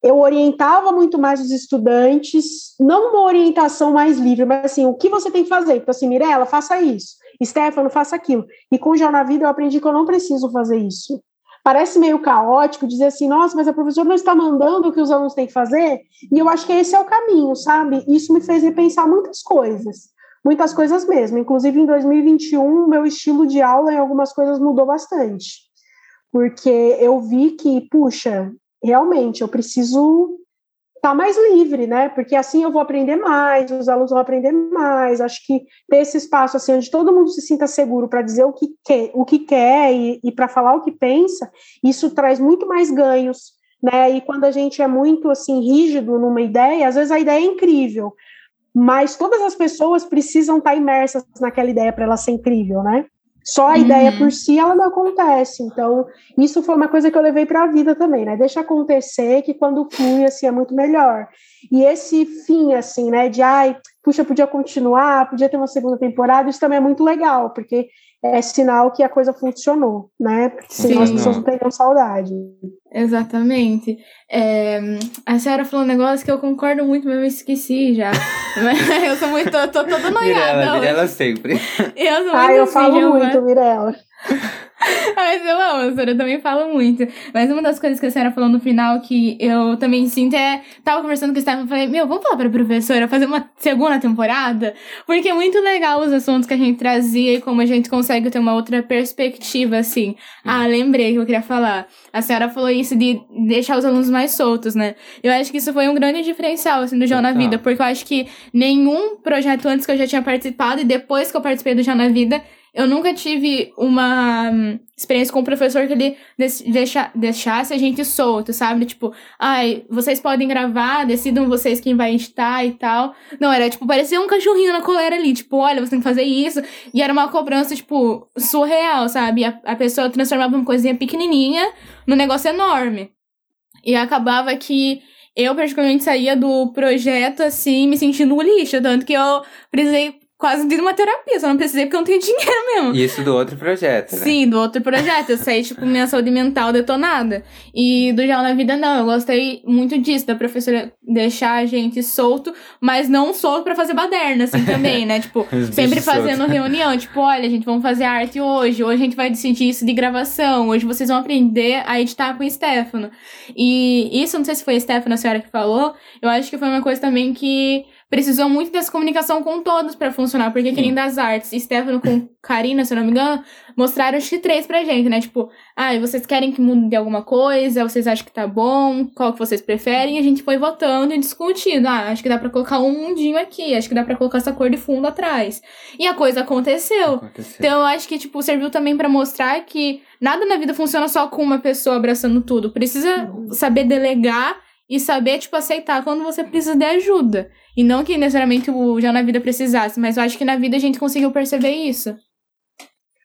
eu orientava muito mais os estudantes, não uma orientação mais livre, mas assim, o que você tem que fazer? Então, assim, Mirella, faça isso. Stefano, faça aquilo. E com o Jornal Vida eu aprendi que eu não preciso fazer isso. Parece meio caótico dizer assim, nossa, mas a professora não está mandando o que os alunos têm que fazer. E eu acho que esse é o caminho, sabe? Isso me fez repensar muitas coisas. Muitas coisas mesmo. Inclusive, em 2021, meu estilo de aula em algumas coisas mudou bastante. Porque eu vi que, puxa, realmente, eu preciso estar tá mais livre, né? Porque assim eu vou aprender mais, os alunos vão aprender mais. Acho que ter esse espaço assim onde todo mundo se sinta seguro para dizer o que quer, o que quer e, e para falar o que pensa, isso traz muito mais ganhos, né? E quando a gente é muito assim rígido numa ideia, às vezes a ideia é incrível, mas todas as pessoas precisam estar tá imersas naquela ideia para ela ser incrível, né? Só a uhum. ideia por si, ela não acontece. Então, isso foi uma coisa que eu levei para a vida também, né? Deixa acontecer que quando flui, assim, é muito melhor. E esse fim, assim, né, de, ai, puxa, podia continuar, podia ter uma segunda temporada, isso também é muito legal, porque é sinal que a coisa funcionou, né? Porque senão as pessoas não teriam saudade. Exatamente. É, a senhora falou um negócio que eu concordo muito, mas eu esqueci já. <laughs> eu sou muito. tô, tô toda noiada. Mirella, Mirella sempre. <laughs> Eu sou muito ah, eu assim, falo muito, Mirella. <laughs> Mas eu amo, a senhora também fala muito. Mas uma das coisas que a senhora falou no final que eu também sinto é. Tava conversando com o Stefan e falei, meu, vamos falar pra professora fazer uma segunda temporada? Porque é muito legal os assuntos que a gente trazia e como a gente consegue ter uma outra perspectiva, assim. Ah, lembrei que eu queria falar. A senhora falou isso de deixar os alunos mais soltos, né? Eu acho que isso foi um grande diferencial, assim, do João na Vida, porque eu acho que nenhum projeto antes que eu já tinha participado e depois que eu participei do João na Vida, eu nunca tive uma hum, experiência com um professor que ele deixa, deixasse a gente solto, sabe? Tipo, ai, vocês podem gravar, decidam vocês quem vai editar e tal. Não, era tipo, parecia um cachorrinho na coleira ali, tipo, olha, você tem que fazer isso. E era uma cobrança, tipo, surreal, sabe? A, a pessoa transformava uma coisinha pequenininha num negócio enorme. E acabava que eu, particularmente, saía do projeto, assim, me sentindo lixo. Tanto que eu precisei quase de uma terapia, só não precisei porque eu não tenho <laughs> dinheiro mesmo. Isso do outro projeto, né? Sim, do outro projeto. Eu saí, tipo, minha saúde mental detonada. E do Geral na Vida, não. Eu gostei muito disso, da professora deixar a gente solto, mas não solto pra fazer baderna, assim, também, né? <laughs> Tipo, sempre fazendo solto. reunião. Tipo, olha, gente, vamos fazer arte hoje. Hoje a gente vai decidir isso de gravação. Hoje vocês vão aprender a editar com o Stefano. E isso, não sei se foi a Stefano, a senhora que falou, eu acho que foi uma coisa também que precisou muito dessa comunicação com todos para funcionar, porque que nem das artes, Stefano com Karina, se eu não me engano, mostraram os três pra gente, né? Tipo, ah, vocês querem que mude alguma coisa? Vocês acham que tá bom? Qual que vocês preferem? E a gente foi votando e discutindo. Ah, acho que dá pra colocar um mundinho aqui, acho que dá pra colocar essa cor de fundo atrás. E a coisa aconteceu. aconteceu. Então eu acho que, tipo, serviu também para mostrar que nada na vida funciona só com uma pessoa abraçando tudo. Precisa saber delegar e saber, tipo, aceitar quando você precisa de ajuda. E não que necessariamente o já na vida precisasse, mas eu acho que na vida a gente conseguiu perceber isso.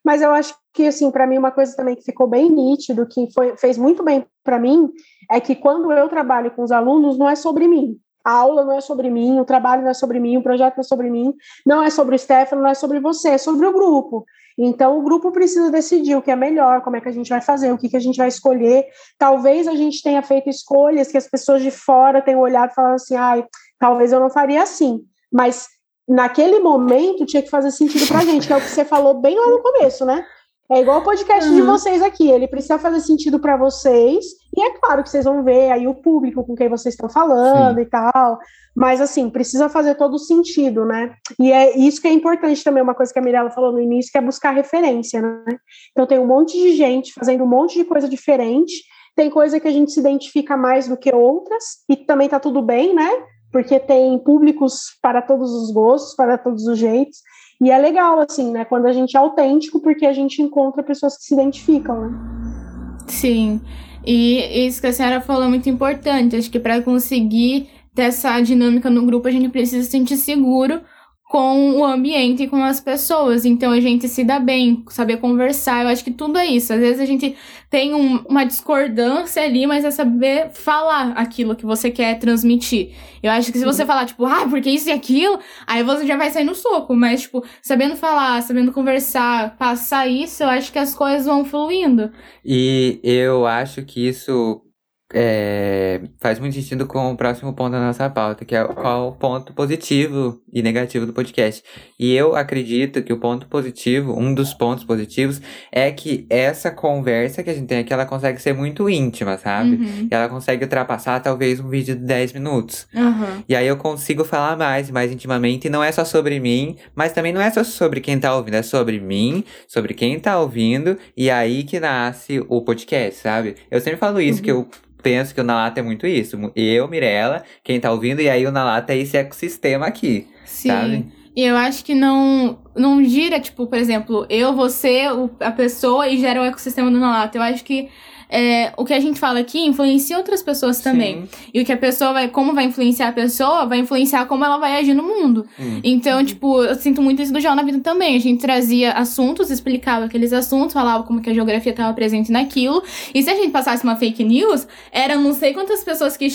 Mas eu acho que, assim, para mim, uma coisa também que ficou bem nítido, que foi, fez muito bem para mim, é que quando eu trabalho com os alunos, não é sobre mim. A aula não é sobre mim, o trabalho não é sobre mim, o projeto não é sobre mim, não é sobre o Stefano, não é sobre você, é sobre o grupo. Então, o grupo precisa decidir o que é melhor, como é que a gente vai fazer, o que, que a gente vai escolher. Talvez a gente tenha feito escolhas que as pessoas de fora tenham olhado e falado assim, ai, talvez eu não faria assim. Mas naquele momento tinha que fazer sentido para a gente, que é o que você falou bem lá no começo, né? É igual o podcast uhum. de vocês aqui, ele precisa fazer sentido para vocês, e é claro que vocês vão ver aí o público com quem vocês estão falando Sim. e tal, mas assim, precisa fazer todo sentido, né? E é isso que é importante também, uma coisa que a Mirella falou no início, que é buscar referência, né? Então tem um monte de gente fazendo um monte de coisa diferente, tem coisa que a gente se identifica mais do que outras, e também tá tudo bem, né? Porque tem públicos para todos os gostos, para todos os jeitos, e é legal, assim, né? Quando a gente é autêntico, porque a gente encontra pessoas que se identificam, né? Sim. E isso que a senhora falou é muito importante. Acho que para conseguir ter essa dinâmica no grupo, a gente precisa se sentir seguro com o ambiente e com as pessoas. Então a gente se dá bem, saber conversar. Eu acho que tudo é isso. Às vezes a gente tem um, uma discordância ali, mas é saber falar aquilo que você quer transmitir. Eu acho que se você falar, tipo, ah, porque isso e aquilo, aí você já vai sair no soco. Mas, tipo, sabendo falar, sabendo conversar, passar isso, eu acho que as coisas vão fluindo. E eu acho que isso é, faz muito sentido com o próximo ponto da nossa pauta, que é qual o ponto positivo e negativo do podcast. E eu acredito que o ponto positivo, um dos pontos positivos, é que essa conversa que a gente tem aqui, ela consegue ser muito íntima, sabe? Uhum. E ela consegue ultrapassar talvez um vídeo de 10 minutos. Uhum. E aí eu consigo falar mais, mais intimamente, e não é só sobre mim, mas também não é só sobre quem tá ouvindo, é sobre mim, sobre quem tá ouvindo, e aí que nasce o podcast, sabe? Eu sempre falo isso, Uhum. que eu penso que o Nalata é muito isso. Eu, Mirella, quem tá ouvindo, e aí o Nalata é esse ecossistema aqui, Sim. sabe? E eu acho que não, não gira, tipo, por exemplo, eu, você, o- a pessoa e gera o ecossistema do Nalato. Eu acho que é, o que a gente fala aqui influencia outras pessoas também. Sim. E o que a pessoa vai, como vai influenciar a pessoa, vai influenciar como ela vai agir no mundo. Hum. Então, tipo, eu sinto muito isso do Jornal na Vida também. A gente trazia assuntos, explicava aqueles assuntos, falava como que a geografia estava presente naquilo. E se a gente passasse uma fake news, eram não sei quantas pessoas que,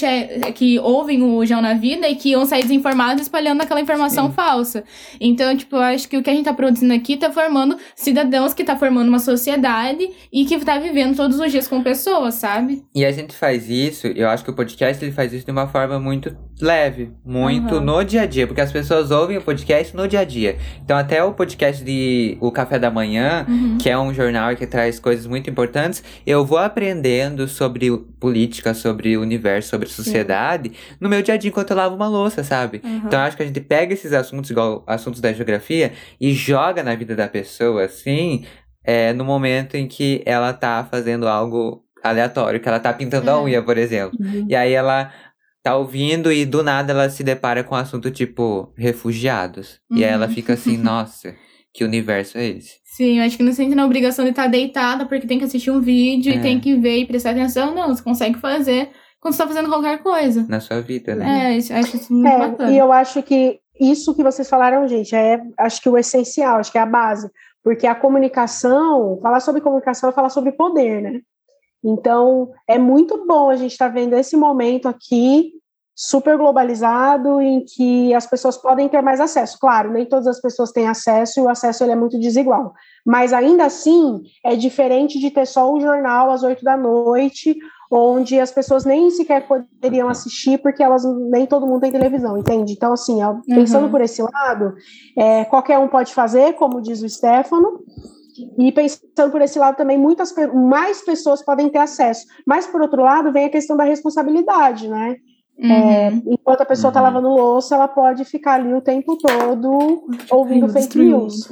que ouvem o Jornal na Vida e que iam sair desinformadas espalhando aquela informação Sim. falsa. Então, tipo, eu acho que o que a gente tá produzindo aqui tá formando cidadãos que tá formando uma sociedade e que tá vivendo todos os dias com pessoas, sabe? E a gente faz isso, eu acho que o podcast ele faz isso de uma forma muito leve, muito Aham. no dia a dia, porque as pessoas ouvem o podcast no dia a dia. Então até o podcast de O Café da Manhã, Uhum. que é um jornal que traz coisas muito importantes, eu vou aprendendo sobre política, sobre o universo, sobre sociedade, no meu dia a dia enquanto eu lavo uma louça, sabe? Uhum. Então eu acho que a gente pega esses assuntos, igual assuntos da geografia, e joga na vida da pessoa, assim, é, no momento em que ela tá fazendo algo aleatório, que ela tá pintando a É. unha, por exemplo. E aí ela tá ouvindo e do nada ela se depara com um assunto tipo refugiados. E aí ela Uhum. fica assim, <laughs> nossa, que universo é esse? Sim, eu acho que não se sente na obrigação de estar deitada porque tem que assistir um vídeo É. e tem que ver e prestar atenção. Não, você consegue fazer quando você tá fazendo qualquer coisa. Na sua vida, né? É, acho isso muito É, bacana. e eu acho que isso que vocês falaram, gente, é acho que o essencial, acho que é a base, porque a comunicação, falar sobre comunicação é falar sobre poder, né? Então, é muito bom a gente estar vendo esse momento aqui super globalizado em que as pessoas podem ter mais acesso. Claro, nem todas as pessoas têm acesso e o acesso ele é muito desigual. Mas ainda assim, é diferente de ter só um jornal às oito da noite, onde as pessoas nem sequer poderiam assistir porque elas nem todo mundo tem televisão, entende? Então, assim, ó, pensando Uhum. por esse lado, é, qualquer um pode fazer, como diz o Stefano, e pensando por esse lado também, muitas mais pessoas podem ter acesso. Mas, por outro lado, vem a questão da responsabilidade, né? Uhum. Enquanto a pessoa está Uhum. lavando louça, ela pode ficar ali o tempo todo ouvindo fake news.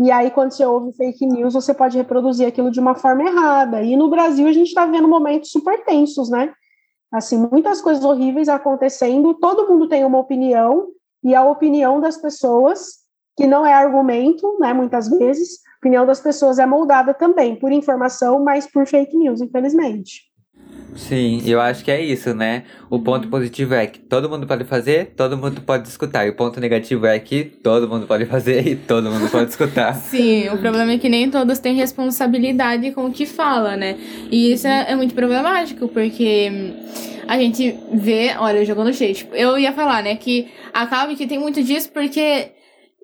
E aí, quando você ouve fake news, você pode reproduzir aquilo de uma forma errada. E no Brasil, a gente está vendo momentos super tensos, né? Assim, muitas coisas horríveis acontecendo, todo mundo tem uma opinião, e a opinião das pessoas, que não é argumento, né, muitas vezes, a opinião das pessoas é moldada também por informação, mas por fake news, infelizmente. Sim, eu acho que é isso, né? O ponto positivo é que todo mundo pode fazer, todo mundo pode escutar. E o ponto negativo é que todo mundo pode fazer e todo mundo pode escutar. <laughs> Sim, o problema é que nem todos têm responsabilidade com o que fala, né? E isso é, é muito problemático, porque a gente vê, olha, jogando cheio. Tipo, eu ia falar, né, que acaba que tem muito disso, porque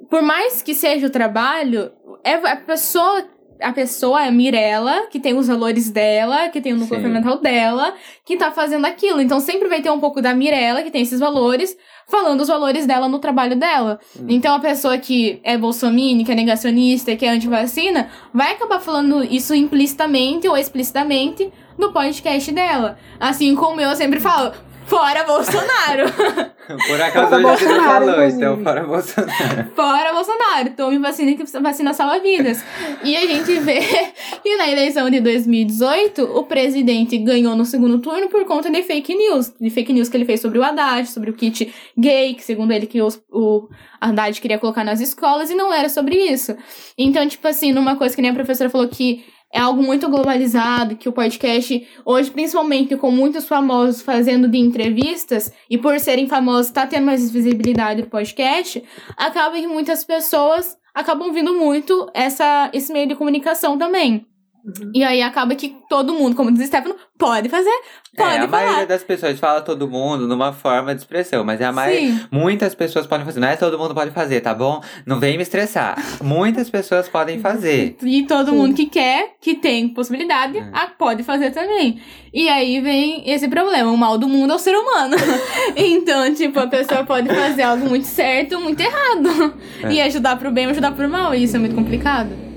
por mais que seja o trabalho, é a pessoa. A pessoa é a Mirella, que tem os valores dela, que tem o núcleo fundamental dela, que tá fazendo aquilo. Então sempre vai ter um pouco da Mirella, que tem esses valores, falando os valores dela no trabalho dela. Então a pessoa que é bolsominion, que é negacionista, que é antivacina, vai acabar falando isso implicitamente ou explicitamente no podcast dela. Assim como eu sempre falo, fora Bolsonaro! <laughs> Por acaso Fora a gente não Bolsonaro, falou, inclusive. então fora Bolsonaro. <laughs> fora Bolsonaro! Tome vacina que vacina salva vidas. E a gente vê <laughs> que na eleição de 2018, o presidente ganhou no segundo turno por conta de fake news. De fake news que ele fez sobre o Haddad, sobre o kit gay, que segundo ele que os- o Haddad queria colocar nas escolas, e não era sobre isso. Então, tipo assim, numa coisa que nem a professora falou que é algo muito globalizado, que o podcast, hoje, principalmente com muitos famosos fazendo de entrevistas, e por serem famosos, tá tendo mais visibilidade do podcast, acaba que muitas pessoas acabam vindo muito essa, esse meio de comunicação também. Uhum. E aí acaba que todo mundo, como diz Stefano, pode fazer, pode é, a falar. maioria das pessoas fala todo mundo numa forma de expressão, mas é a maioria, muitas pessoas podem fazer. Não é todo mundo pode fazer, tá bom? Não vem me estressar. muitas pessoas podem fazer. E todo Sim. mundo que quer, que tem possibilidade, é. pode fazer também. E aí vem esse problema, o mal do mundo é o ser humano. <laughs> então, tipo, a pessoa pode fazer algo muito certo, muito errado. É. E ajudar pro bem ou ajudar pro mal, e isso é muito complicado.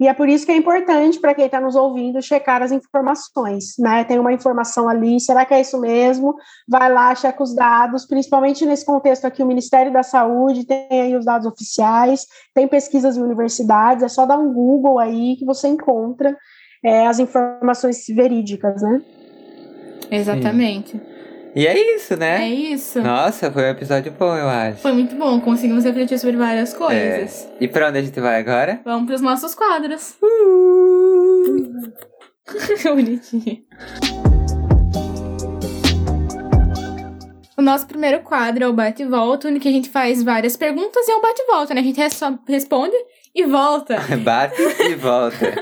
E é por isso que é importante para quem está nos ouvindo checar as informações, né? Tem uma informação ali, será que é isso mesmo? Vai lá, checa os dados, principalmente nesse contexto aqui, o Ministério da Saúde tem aí os dados oficiais, tem pesquisas em universidades, é só dar um Google aí que você encontra é, as informações verídicas, né? Exatamente. E é isso, né? É isso. Nossa, foi um episódio bom, eu acho. Foi muito bom, conseguimos refletir sobre várias coisas. É. E pra onde a gente vai agora? Vamos pros nossos quadros. Uh! <laughs> <laughs> Bonitinho. O nosso primeiro quadro é o bate e volta, onde a gente faz várias perguntas e é um bate e volta, né? A gente responde e volta. <laughs> bate e volta.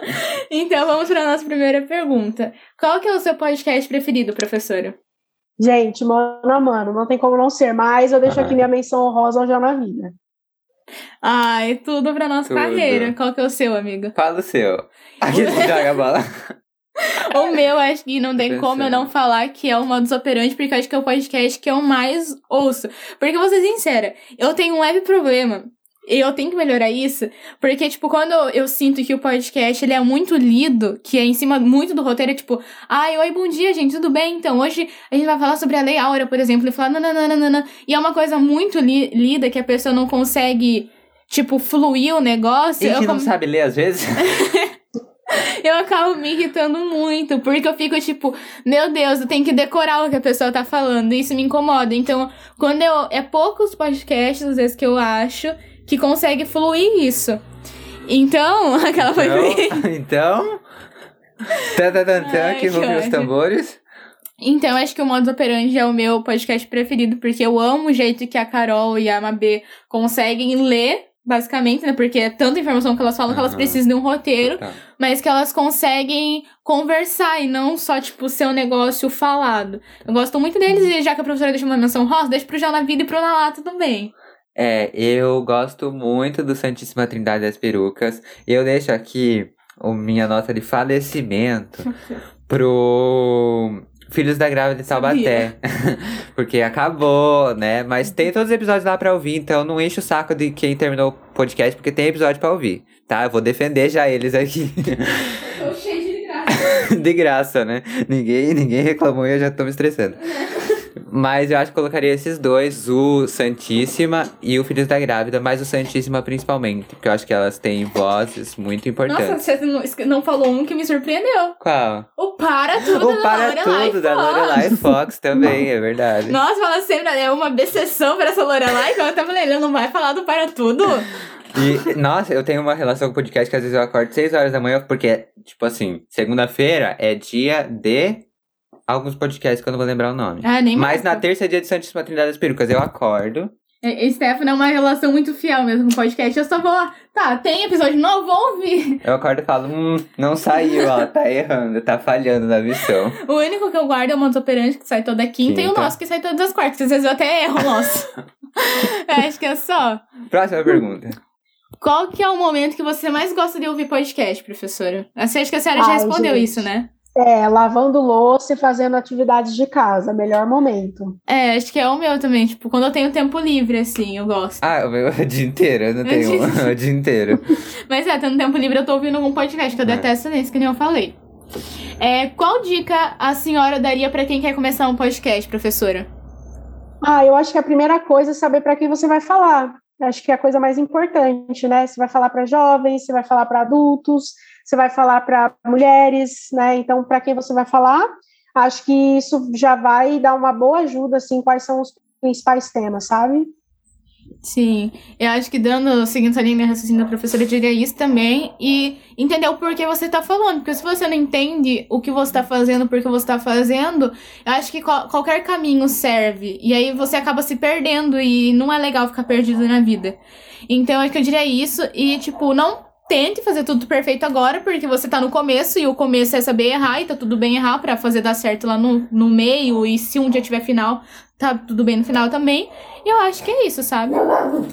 então vamos para a nossa primeira pergunta. Qual que é o seu podcast preferido, professora? Gente, mano a mano, não tem como não ser, mas eu deixo aqui minha menção honrosa ao Já na Vida. Ai, tudo pra nossa tudo. carreira. Qual que é o seu, amigo? Fala o seu. Aqui você joga a bola. <laughs> o meu, acho que não tem como eu não falar que é o modus operandi, porque eu acho que é o podcast que eu mais ouço. Porque, vou ser sincera, eu tenho um leve problema eu tenho que melhorar isso, porque, tipo, quando eu sinto que o podcast ele é muito lido, que é em cima muito do roteiro, é tipo, ai, oi, bom dia, gente, tudo bem? Então, hoje a gente vai falar sobre a Lei Áurea, por exemplo, e falar nananana, e é uma coisa muito li lida que a pessoa não consegue, tipo, fluir o negócio. E que não sabe ler às vezes. <laughs> eu acabo me irritando muito, porque eu fico tipo, meu Deus, eu tenho que decorar o que a pessoa tá falando, isso me incomoda. Então, quando eu. É poucos podcasts, às vezes, que eu acho que consegue fluir isso. Então, <laughs> aquela foi. Então. <laughs> então Tantantantã, que rufem os tambores. Então, acho que o Modus Operandi é o meu podcast preferido, porque eu amo o jeito que a Carol e a Mabê conseguem ler, basicamente, né? Porque é tanta informação que elas falam uhum. que elas precisam de um roteiro, tá. mas que elas conseguem conversar e não só, tipo, ser um negócio falado. Eu gosto muito deles, e já que a professora deixou uma menção rosa, deixa pro Já na Vida e pro Na Lata também. É, eu gosto muito do Santíssima Trindade das Perucas. Eu deixo aqui a minha nota de falecimento <laughs> pro Filhos da Grávida de Taubaté. <laughs> Porque acabou, né? Mas tem todos os episódios lá pra ouvir, então não enche o saco de quem terminou o podcast, porque tem episódio pra ouvir, tá? Eu vou defender já eles aqui. <laughs> Tô cheio de graça. de graça, né? Ninguém, ninguém reclamou e eu já tô me estressando. Mas eu acho que colocaria esses dois, o Santíssima e o Filhos da Grávida, mas o Santíssima principalmente, porque eu acho que elas têm vozes muito importantes. Nossa, você não falou um que me surpreendeu. Qual? O Para Tudo o da Para Lorelai Tudo da Lorelai Fox também, é verdade. Nossa, fala sempre, é uma obsessão para essa Lorelai, então eu tava falando, ele não vai falar do Para Tudo? E, nossa, eu tenho uma relação com o podcast que às vezes eu acordo 6 horas da manhã, porque, tipo assim, segunda-feira é dia de alguns podcasts que eu não vou lembrar o nome. Ah, nem Mas na terça é dia de Santíssima Trindade das Perucas. Eu acordo. É, Stefano é uma relação muito fiel mesmo com o podcast. Eu só vou lá, tá, tem episódio novo, vou ouvir. Eu acordo e falo, hum, não saiu, ó, tá errando, tá falhando na missão. o único que eu guardo é o Montes Operante, que sai toda quinta, quinta, e o nosso que sai todas as quartas. Às vezes eu até erro o nosso. <laughs> é, acho que é só. Próxima pergunta. Qual que é o momento que você mais gosta de ouvir podcast, professora? Você acha que a senhora Ai, já respondeu gente. isso, né? É, lavando louça e fazendo atividades de casa, melhor momento. É, acho que é o meu também, tipo, quando eu tenho tempo livre, assim, eu gosto. Ah, o meu é o dia inteiro, eu não <laughs> tenho <laughs> o dia inteiro. Mas é, tendo tempo livre eu tô ouvindo algum podcast, que eu é. detesto nesse, que nem eu falei. É, qual dica a senhora daria para quem quer começar um podcast, professora? Ah, eu acho que a primeira coisa é saber para quem você vai falar. Acho que é a coisa mais importante, né? Você vai falar para jovens, você vai falar para adultos, você vai falar para mulheres, né? Então, para quem você vai falar, acho que isso já vai dar uma boa ajuda, assim, quais são os principais temas, sabe? Sim, eu acho que dando, seguindo a linha de raciocínio da professora, eu diria isso também e entender o porquê você tá falando, porque se você não entende o que você tá fazendo, por que você tá fazendo, eu acho que qual, qualquer caminho serve, e aí você acaba se perdendo e não é legal ficar perdido na vida. Então, acho que eu diria isso e, tipo, não tente fazer tudo perfeito agora, porque você tá no começo e o começo é saber errar e tá tudo bem errar para fazer dar certo lá no, no meio. E se um dia tiver final, tá tudo bem no final também. E eu acho que é isso, sabe?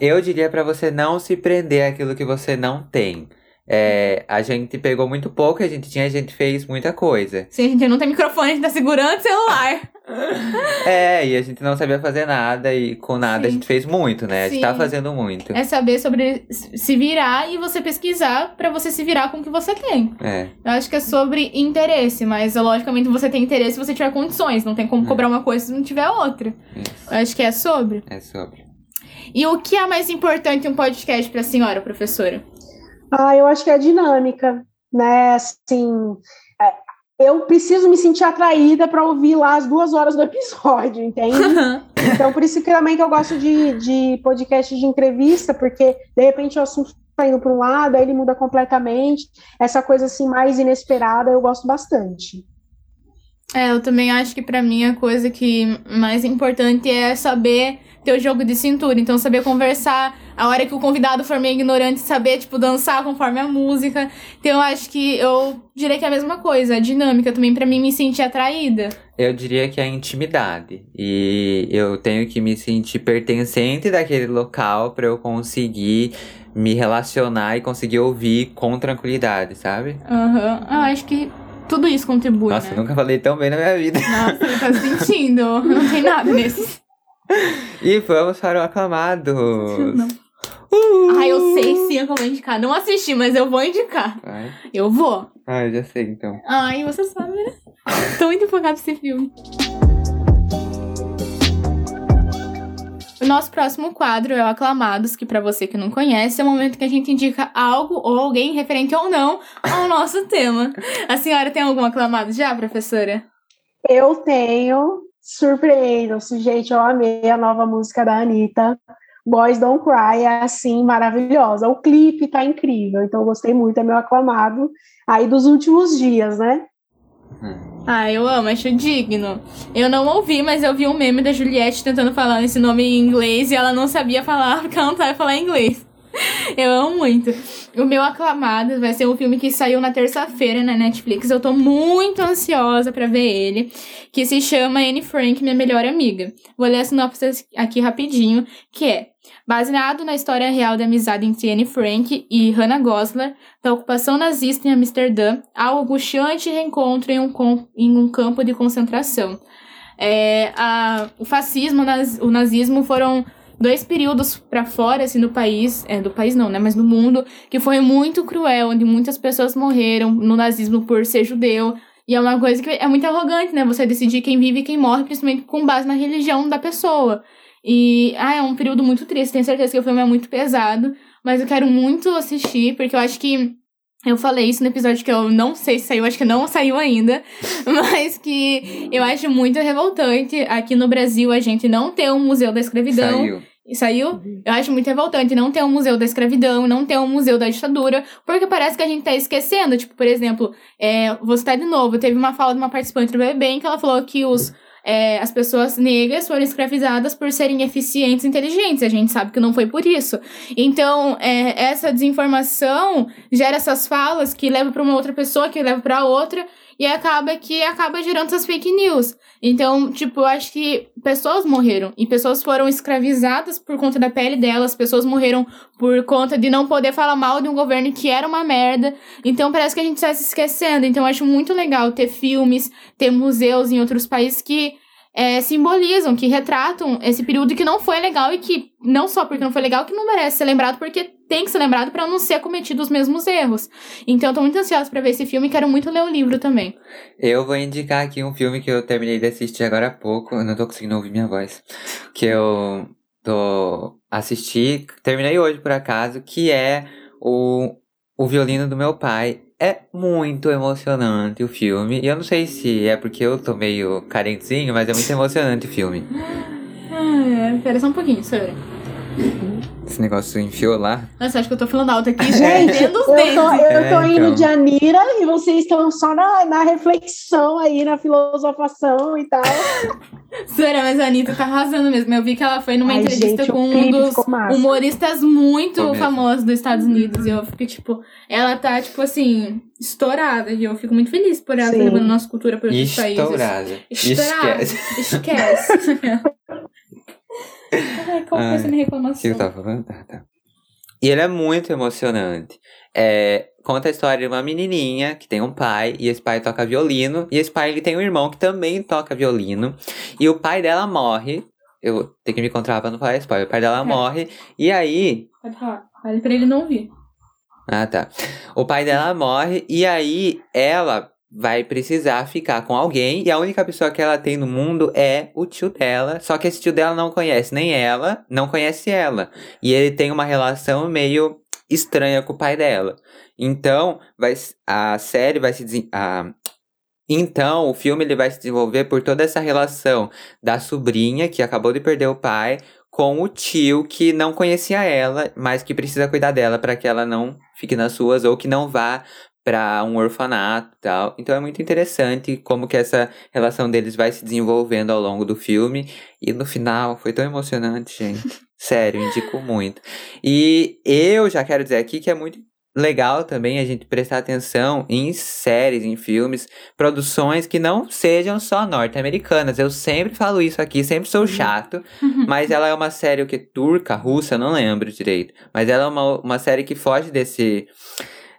Eu diria para você não se prender àquilo que você não tem. É, a gente pegou muito pouco, a gente tinha, a gente fez muita coisa. Se a gente não tem microfone, a gente tá segurando o celular. <laughs> É, e a gente não sabia fazer nada, e com nada Sim. a gente fez muito, né? A gente tá Sim. fazendo muito. É saber sobre se virar e você pesquisar pra você se virar com o que você tem. É. Eu acho que é sobre interesse, mas logicamente você tem interesse se você tiver condições. Não tem como É. cobrar uma coisa se não tiver outra. Isso. Eu acho que é sobre. É sobre. E o que é mais importante em um podcast pra senhora, professora? Ah, eu acho que é a dinâmica, né? Assim, é, eu preciso me sentir atraída para ouvir lá as duas horas do episódio, entende? Então, por isso que também que eu gosto de, de podcast de entrevista, porque de repente o assunto está indo para um lado, aí ele muda completamente. Essa coisa assim mais inesperada, eu gosto bastante. É, eu também acho que pra mim a coisa que mais importante é saber ter o jogo de cintura. Então, saber conversar, a hora que o convidado for meio ignorante, saber, tipo, dançar conforme a música. Então, eu acho que eu diria que é a mesma coisa, a dinâmica também pra mim me sentir atraída. Eu diria que é a intimidade. E eu tenho que me sentir pertencente daquele local pra eu conseguir me relacionar e conseguir ouvir com tranquilidade, sabe? Aham. Eu acho que tudo isso contribui, Nossa, né? eu nunca falei tão bem na minha vida. Nossa, ele tá sentindo. Não tem nada <laughs> nesse. E vamos para o aclamado. <laughs> Não. Ah, eu sei sim que eu vou indicar. Não assisti, mas eu vou indicar. Vai. Eu vou. Ah, eu já sei então. Ai, você sabe, né? Tô muito empolgada nesse filme. O nosso próximo quadro é o Aclamados, que pra você que não conhece, é o momento que a gente indica algo ou alguém, referente ou não, ao nosso tema. A senhora tem algum aclamado já, professora? Eu tenho Surpreendam-se, gente. Eu amei a nova música da Anitta. Boys Don't Cry é assim maravilhosa. O clipe tá incrível, então eu gostei muito, é meu aclamado aí dos últimos dias, né? Ah, eu amo, acho digno. Eu não ouvi, mas eu vi um meme da Juliette tentando falar esse nome em inglês e ela não sabia falar porque ela não sabe falar inglês. <laughs> Eu amo muito. O meu aclamado vai ser um filme que saiu na terça-feira na Netflix. Eu tô muito ansiosa pra ver ele. Que se chama Anne Frank, Minha Melhor Amiga. Vou ler a sinopse aqui rapidinho, que é baseado na história real da amizade entre Anne Frank e Hannah Goslar, da ocupação nazista em Amsterdã, ao angustiante reencontro em um, em um campo de concentração. É, a- o fascismo o nazismo foram dois períodos pra fora, assim, do país, é, do país não, né, mas do mundo, que foi muito cruel, onde muitas pessoas morreram no nazismo por ser judeu. E é uma coisa que é muito arrogante, né, você decidir quem vive e quem morre, principalmente com base na religião da pessoa. E, ah, é um período muito triste, tenho certeza que o filme é muito pesado, mas eu quero muito assistir, porque eu acho que eu falei isso no episódio que eu não sei se saiu, acho que não saiu ainda, <laughs> mas que eu acho muito revoltante aqui no Brasil a gente não ter um museu da escravidão. Saiu. E saiu? Eu acho muito revoltante não ter um museu da escravidão, não ter um museu da ditadura, porque parece que a gente tá esquecendo. Tipo, por exemplo, é, vou citar de novo, teve uma fala de uma participante do BBB em que ela falou que os, é, as pessoas negras foram escravizadas por serem eficientes e inteligentes. A gente sabe que não foi por isso. Então, é, essa desinformação gera essas falas que levam para uma outra pessoa, que leva para outra, e acaba que acaba gerando essas fake news. Então, tipo, eu acho que pessoas morreram e pessoas foram escravizadas por conta da pele delas, pessoas morreram por conta de não poder falar mal de um governo que era uma merda. Então, parece que a gente está se esquecendo. Então, eu acho muito legal ter filmes, ter museus em outros países que é, simbolizam, que retratam esse período que não foi legal e que, não só porque não foi legal, que não merece ser lembrado, porque tem que ser lembrado para não ser cometido os mesmos erros. Então, eu tô muito ansiosa para ver esse filme e quero muito ler o livro também. Eu vou indicar aqui um filme que eu terminei de assistir agora há pouco. Eu não tô conseguindo ouvir minha voz. Que eu tô assisti, terminei hoje por acaso, que é o, o violino do meu pai. É muito emocionante o filme. E eu não sei se é porque eu tô meio carentezinho, mas é muito emocionante o filme. Ah, é. Pera só um pouquinho, senhora. Esse negócio enfiou lá. Nossa, acho que eu tô falando alto aqui, <laughs> Gente, perdendo os eu tô, eu tô É, indo então. de Anira e vocês estão só na, na reflexão aí, na filosofação e tal. <laughs> Sério, mas a Anitta tá arrasando mesmo. Eu vi que ela foi numa Ai, entrevista gente, com um dos humoristas muito famosos dos Estados Unidos. E eu fiquei, tipo, ela tá, tipo assim, estourada. E eu fico muito feliz por ela levando nossa cultura para outros países. Estourada. Estourada. Esquece. Esquece. <laughs> Ai, qual foi Ai, essa minha O que eu reclamação? tava falando? Ah, tá. E ele é muito emocionante. É, conta a história de uma menininha que tem um pai, e esse pai toca violino, e esse pai ele tem um irmão que também toca violino, e o pai dela morre. Eu tenho que me encontrar pra não falar spoiler. O pai dela É. morre, e aí. Pode falar. Fale pra ele não ouvir. Ah, tá. O pai dela morre, e aí ela vai precisar ficar com alguém, e a única pessoa que ela tem no mundo é o tio dela. Só que esse tio dela não conhece nem ela, não conhece ela. E ele tem uma relação meio estranha com o pai dela. Então, vai, a série vai se a- Então, o filme ele vai se desenvolver por toda essa relação da sobrinha que acabou de perder o pai com o tio que não conhecia ela, mas que precisa cuidar dela para que ela não fique nas ruas ou que não vá para um orfanato e tal. Então é muito interessante como que essa relação deles vai se desenvolvendo ao longo do filme e no final foi tão emocionante, gente. <laughs> Sério, indico muito. E eu já quero dizer aqui que é muito legal também a gente prestar atenção em séries, em filmes, produções que não sejam só norte-americanas. Eu sempre falo isso aqui, sempre sou chato, <laughs> mas ela é uma série o que turca, russa, não lembro direito. Mas ela é uma, uma série que foge desse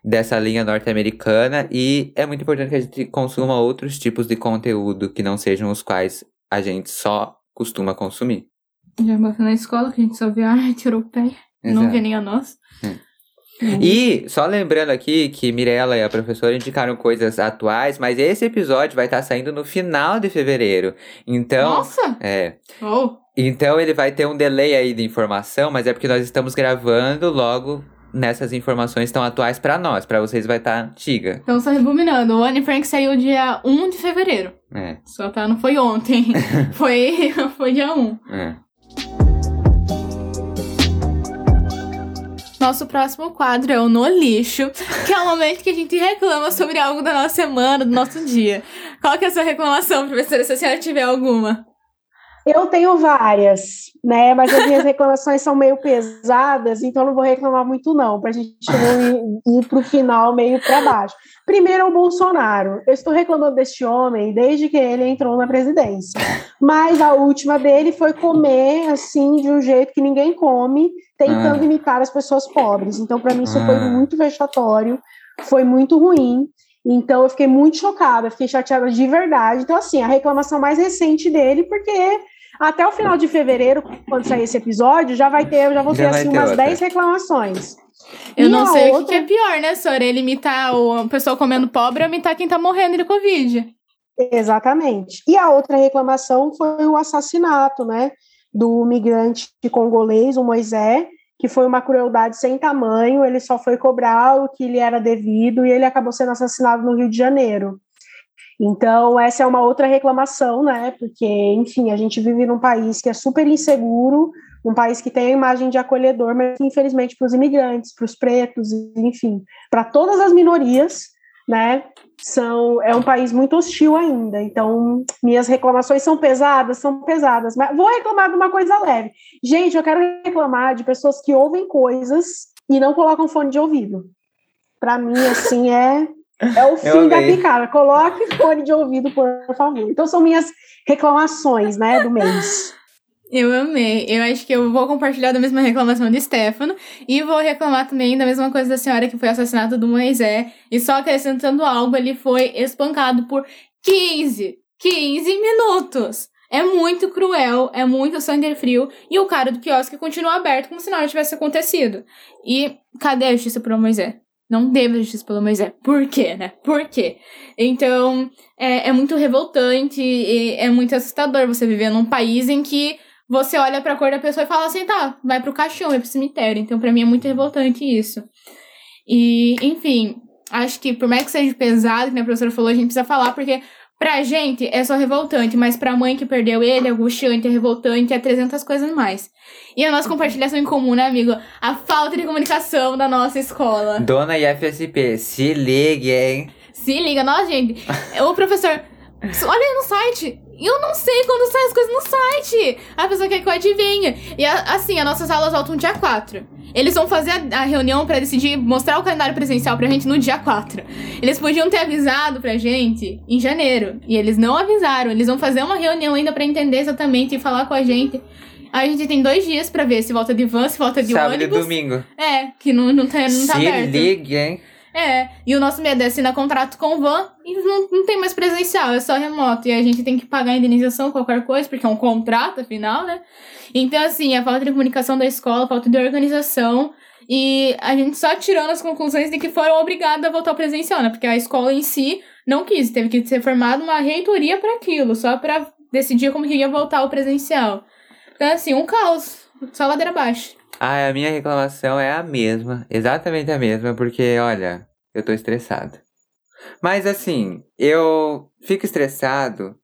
dessa linha norte-americana e é muito importante que a gente consuma outros tipos de conteúdo que não sejam os quais a gente só costuma consumir. Já bota na escola que a gente só vê a arte europeia. Não Exato. vê nem a nossa. E só lembrando aqui que Mirella e a professora indicaram coisas atuais, mas esse episódio vai estar saindo no final de fevereiro. Então, Nossa! é, Oh, então ele vai ter um delay aí de informação, mas é porque nós estamos gravando logo nessas informações estão atuais pra nós, pra vocês vai estar antiga. então só rebobinando. O Anne Frank saiu dia 1 de fevereiro. É, Só tá, não foi ontem. <laughs> foi, foi dia 1. é. Nosso próximo quadro é o No Lixo, que é o momento que a gente reclama sobre algo da nossa semana, do nosso dia. Qual que é a sua reclamação, professora, se a senhora tiver alguma? Eu tenho várias, né? Mas as minhas <laughs> reclamações são meio pesadas, então eu não vou reclamar muito, não, para a gente não ir, ir para o final meio para baixo. Primeiro é o Bolsonaro. Eu estou reclamando deste homem desde que ele entrou na presidência. Mas a última dele foi comer assim de um jeito que ninguém come, tentando Ah. imitar as pessoas pobres. Então, para mim, isso foi Ah. muito vexatório, foi muito ruim. Então eu fiquei muito chocada, fiquei chateada de verdade. Então, assim, a reclamação mais recente dele, porque até o final de fevereiro, quando sair esse episódio, já vai ter, eu já vou Já ter vai assim, ter umas outra. 10 reclamações. Eu E não a sei o que outra- é pior, né, Sora? Ele imitar o a pessoa comendo pobre ou imitar quem tá morrendo de Covid. Exatamente. E a outra reclamação foi o assassinato, né, do migrante congolês, o Moisés, que foi uma crueldade sem tamanho. Ele só foi cobrar o que lhe era devido e ele acabou sendo assassinado no Rio de Janeiro. Então, essa é uma outra reclamação, né? Porque, enfim, a gente vive num país que é super inseguro, um país que tem a imagem de acolhedor, mas infelizmente, para os imigrantes, para os pretos, enfim, para todas as minorias, né? São, é um país muito hostil ainda. Então, minhas reclamações são pesadas, são pesadas. Mas vou reclamar de uma coisa leve. Gente, eu quero reclamar de pessoas que ouvem coisas e não colocam fone de ouvido. Para mim, assim, é é o fim da picada. Coloque <laughs> fone de ouvido, por favor. Então, são minhas reclamações, né, do mês. Eu amei. Eu acho que eu vou compartilhar da mesma reclamação de Stefano. E vou reclamar também da mesma coisa da senhora que foi assassinato do Moisés. E só acrescentando algo, ele foi espancado por 15, 15 minutos. É muito cruel, é muito sangue frio. E o cara do quiosque continua aberto como se nada tivesse acontecido. E cadê a justiça por Moisés? Não teve justiça pelo Moisés. Por quê, né? Por quê? Então, é, é muito revoltante e é muito assustador você viver num país em que você olha pra cor da pessoa e fala assim, tá, vai pro caixão, vai pro cemitério. Então, pra mim, é muito revoltante isso. E, enfim, acho que por mais que seja pesado, que a professora falou, a gente precisa falar, porque Pra gente é só revoltante, mas pra mãe que perdeu ele, é angustiante, é revoltante, é 300 coisas mais. E a nossa compartilhação em comum, né, amigo? A falta de comunicação da nossa escola. Dona IFSP, se ligue, hein? Se liga, nossa, gente. O professor, olha aí no site. Eu não sei quando saem as coisas no site. A pessoa quer que eu adivinhe. E a- assim, as nossas aulas voltam dia 4. Eles vão fazer a, a reunião pra decidir mostrar o calendário presencial pra gente no dia 4. Eles podiam ter avisado pra gente em janeiro. E eles não avisaram. Eles vão fazer uma reunião ainda pra entender exatamente e falar com a gente. A gente tem dois dias pra ver se volta de van, se volta de Sábado e ônibus. domingo. É, que não, não, tá, não tá se aberto. ligue, hein? É, e o nosso medo é assinar contrato com o van e não, não tem mais presencial, é só remoto. E a gente tem que pagar a indenização, qualquer coisa, porque é um contrato, afinal, né? Então, assim, a falta de comunicação da escola, falta de organização. E a gente só tirando as conclusões de que foram obrigados a voltar ao presencial, né? Porque a escola em si não quis, teve que ser formada uma reitoria para aquilo, só para decidir como que ia voltar ao presencial. Então, assim, um caos, só ladeira abaixo. Ah, a minha reclamação é a mesma, exatamente a mesma, porque, olha, eu tô estressado. Mas assim, eu fico estressado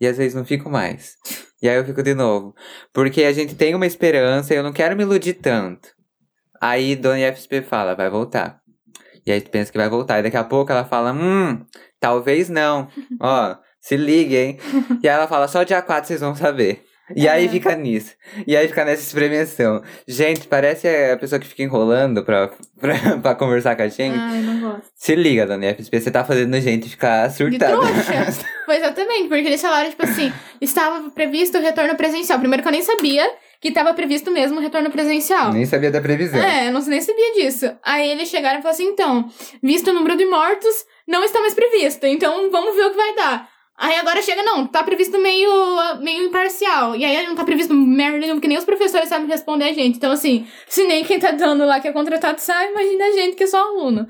e às vezes não fico mais. E aí eu fico de novo. Porque a gente tem uma esperança e eu não quero me iludir tanto. Aí Dona IFSP fala, vai voltar. E aí tu pensa que vai voltar. E daqui a pouco ela fala, hum, talvez não. <laughs> Ó, se ligue, hein? E aí ela fala, só dia 4 vocês vão saber. E aí fica nisso. E aí fica nessa espremenção. Gente, parece a pessoa que fica enrolando pra, pra, <laughs> pra conversar com a gente. Ai, não gosto. Se liga, dona FSP, você tá fazendo a gente ficar surtada. Foi <laughs> exatamente, porque eles falaram, tipo assim, estava previsto o retorno presencial. Primeiro que eu nem sabia que estava previsto mesmo o retorno presencial. Nem sabia da previsão. É, eu não, nem sabia disso. Aí eles chegaram e falaram assim, então, visto o número de mortos, não está mais previsto. Então, vamos ver o que vai dar. Aí agora chega, não, tá previsto meio, meio imparcial. E aí não tá previsto merda nenhuma, porque nem os professores sabem responder a gente. Então, assim, se nem quem tá dando lá que é contratado sabe, imagina a gente que é só aluno.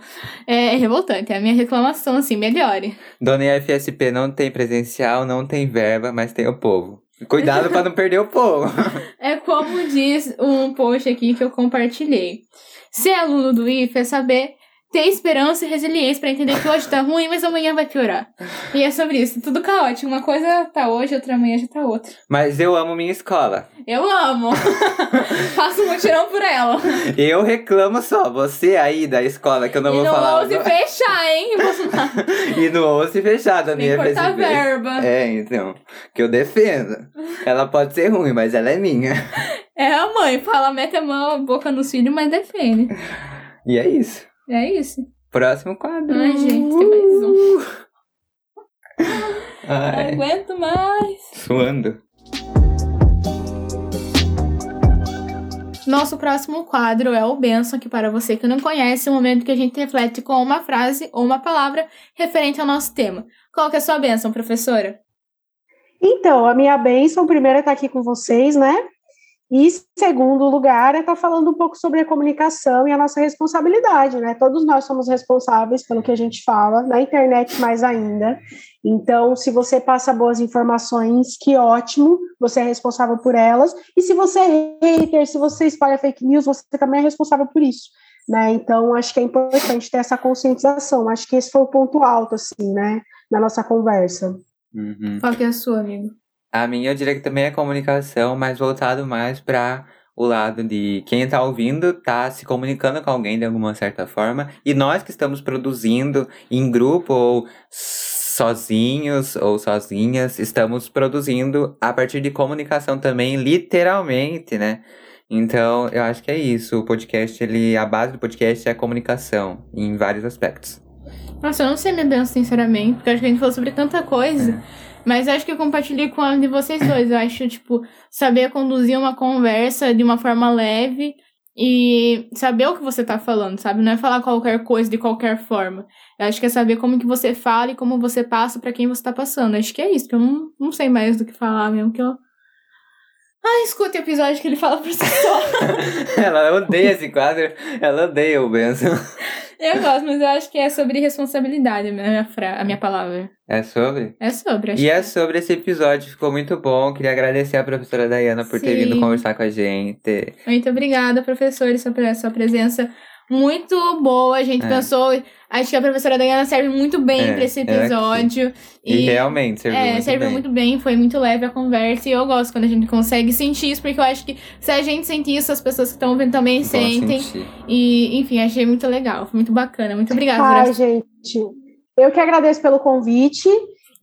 É, revoltante, é a minha reclamação, assim, melhore. Dona IFSP não tem presencial, não tem verba, mas tem o povo. Cuidado pra não perder o povo. <laughs> É como diz um post aqui que eu compartilhei. Ser aluno do IF é saber ter esperança e resiliência pra entender que hoje tá ruim, mas amanhã vai piorar. E é sobre isso, tudo caótico. Uma coisa tá hoje, outra amanhã já tá outra. Mas eu amo minha escola. Eu amo. <laughs> Faço um mutirão por ela. Eu reclamo só. Você aí da escola, que eu não e vou não falar. <laughs> ouse fechar, hein, Bolsonaro? e não ouça fechar, Tem que cortar verba. É, então. Que eu defendo. Ela pode ser ruim, mas ela é minha. É a mãe, fala, mete a mão, a boca nos filhos, mas defende. E é isso. É isso. Próximo quadro. Ai, gente, tem mais um. <laughs> Não Ai, aguento mais. suando. Nosso próximo quadro é o Benção, que para você que não conhece, é o momento que a gente reflete com uma frase ou uma palavra referente ao nosso tema. Qual que é a sua benção, professora? Então, a minha bênção, primeiro, é estar aqui com vocês, né? E segundo lugar, é estar falando um pouco sobre a comunicação e a nossa responsabilidade, né? Todos nós somos responsáveis pelo que a gente fala, na internet mais ainda. Então, se você passa boas informações, que ótimo, você é responsável por elas. E se você é hater, se você espalha fake news, você também é responsável por isso. Né? Então, acho que é importante ter essa conscientização. Acho que esse foi o ponto alto, assim, né? Na nossa conversa. Uhum. Qual que é a sua, amigo? A minha eu diria que também é comunicação, mas voltado mais para o lado de quem tá ouvindo tá se comunicando com alguém de alguma certa forma e nós que estamos produzindo em grupo ou sozinhos ou sozinhas estamos produzindo a partir de comunicação também literalmente, né? Então, eu acho que é isso. O podcast, ele, a base do podcast é a comunicação em vários aspectos. Nossa, eu não sei minha benção, sinceramente, porque acho que a gente falou sobre tanta coisa. Mas acho que eu compartilhei com a de vocês dois. Eu acho, tipo, saber conduzir uma conversa de uma forma leve e saber o que você tá falando, sabe? Não é falar qualquer coisa de qualquer forma. Eu acho que é saber como que você fala e como você passa pra quem você tá passando. Acho que é isso, que eu não, não sei mais do que falar mesmo, que eu... Ah, escuta o episódio que ele fala por si só. <laughs> ela odeia esse quadro, ela odeia o Benção. eu gosto, mas eu acho que é sobre responsabilidade a minha, fra... a minha palavra. É sobre? É sobre, acho E que é sobre esse episódio, ficou muito bom. Queria agradecer a professora Dayana por ter Sim. vindo conversar com a gente. Muito obrigada, professores, pela sua presença muito boa. A gente É. pensou. Acho que a professora Dayana serve muito bem É, pra esse sim. episódio. E, realmente serviu É, muito serviu bem. muito bem, foi muito leve a conversa. E eu gosto quando a gente consegue sentir isso, porque eu acho que se a gente sentir isso, as pessoas que estão ouvindo também Vão sentem. sentir. E, enfim, achei muito legal, foi muito bacana. Muito obrigada. Ai, gente, eu que agradeço pelo convite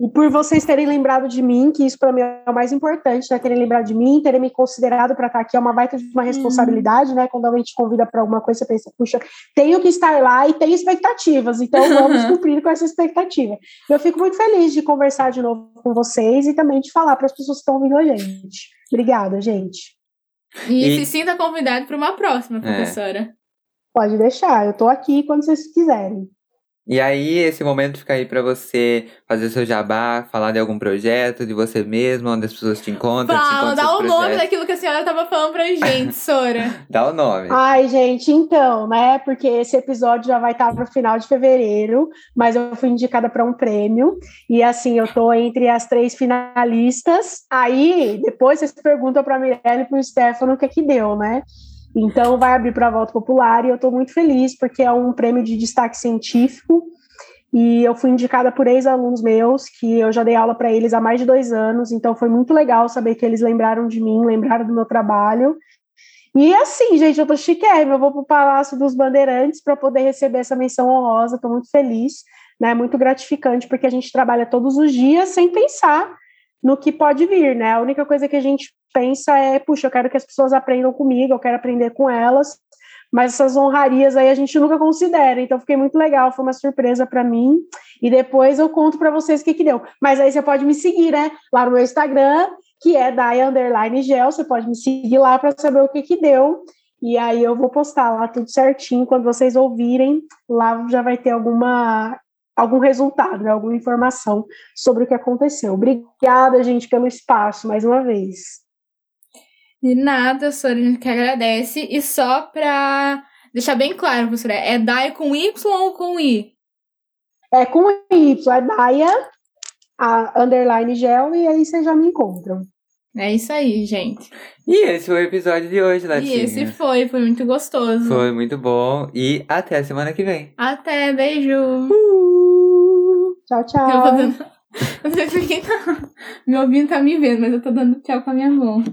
e por vocês terem lembrado de mim, que isso para mim é o mais importante, né? Terem lembrado de mim, terem me considerado para estar aqui é uma baita de uma responsabilidade, né? Quando alguém te convida para alguma coisa, você pensa, puxa, tenho que estar lá e tenho expectativas, então vamos cumprir com essa expectativa. Eu fico muito feliz de conversar de novo com vocês e também de falar para as pessoas que estão ouvindo a gente. Obrigada, gente. E, E- se sinta convidado para uma próxima, É. professora. Pode deixar, eu estou aqui quando vocês quiserem. E aí, esse momento fica aí pra você fazer seu jabá, falar de algum projeto, de você mesmo, onde as pessoas te encontram. te Fala, encontram dá o nome projetos. daquilo que a senhora tava falando pra gente, <laughs> Sora. Dá o nome. Ai, gente, então, né? Porque esse episódio já vai estar no final de fevereiro, mas eu fui indicada para um prêmio. E assim, eu tô entre as três finalistas. Aí, depois vocês perguntam para a Mirelle e para o Stefano o que é que deu, né? Então, vai abrir para voto popular e eu estou muito feliz porque é um prêmio de destaque científico. E eu fui indicada por ex-alunos meus, que eu já dei aula para eles há mais de dois anos, então foi muito legal saber que eles lembraram de mim, lembraram do meu trabalho. E assim, gente, eu tô chiquérrima, eu vou pro Palácio dos Bandeirantes para poder receber essa menção honrosa, tô muito feliz, né? Muito gratificante, porque a gente trabalha todos os dias sem pensar no que pode vir, né? A única coisa que a gente pensa é, puxa, eu quero que as pessoas aprendam comigo, eu quero aprender com elas, mas essas honrarias aí a gente nunca considera, então fiquei muito legal, foi uma surpresa para mim, e depois eu conto para vocês o que que deu. Mas aí você pode me seguir, né? Lá no meu Instagram, que é Daya Underline Gel, você pode me seguir lá para saber o que que deu, e aí eu vou postar lá tudo certinho, quando vocês ouvirem, lá já vai ter alguma algum resultado, né? alguma informação sobre o que aconteceu. Obrigada, gente, pelo espaço, mais uma vez. De nada, Sora, a gente que agradece. E só pra deixar bem claro, professora, é Dai com Y ou com I? É com Y, é Daya, a underline gel, e aí vocês já me encontram. É isso aí, gente. E esse foi o episódio de hoje, Latinha. E esse foi, foi muito gostoso. Foi muito bom. E até a semana que vem. Até, beijo. Tchau, Eu tô tchau. dando. Quem tá me ouvindo tá me vendo, mas eu tô dando tchau com a minha mão.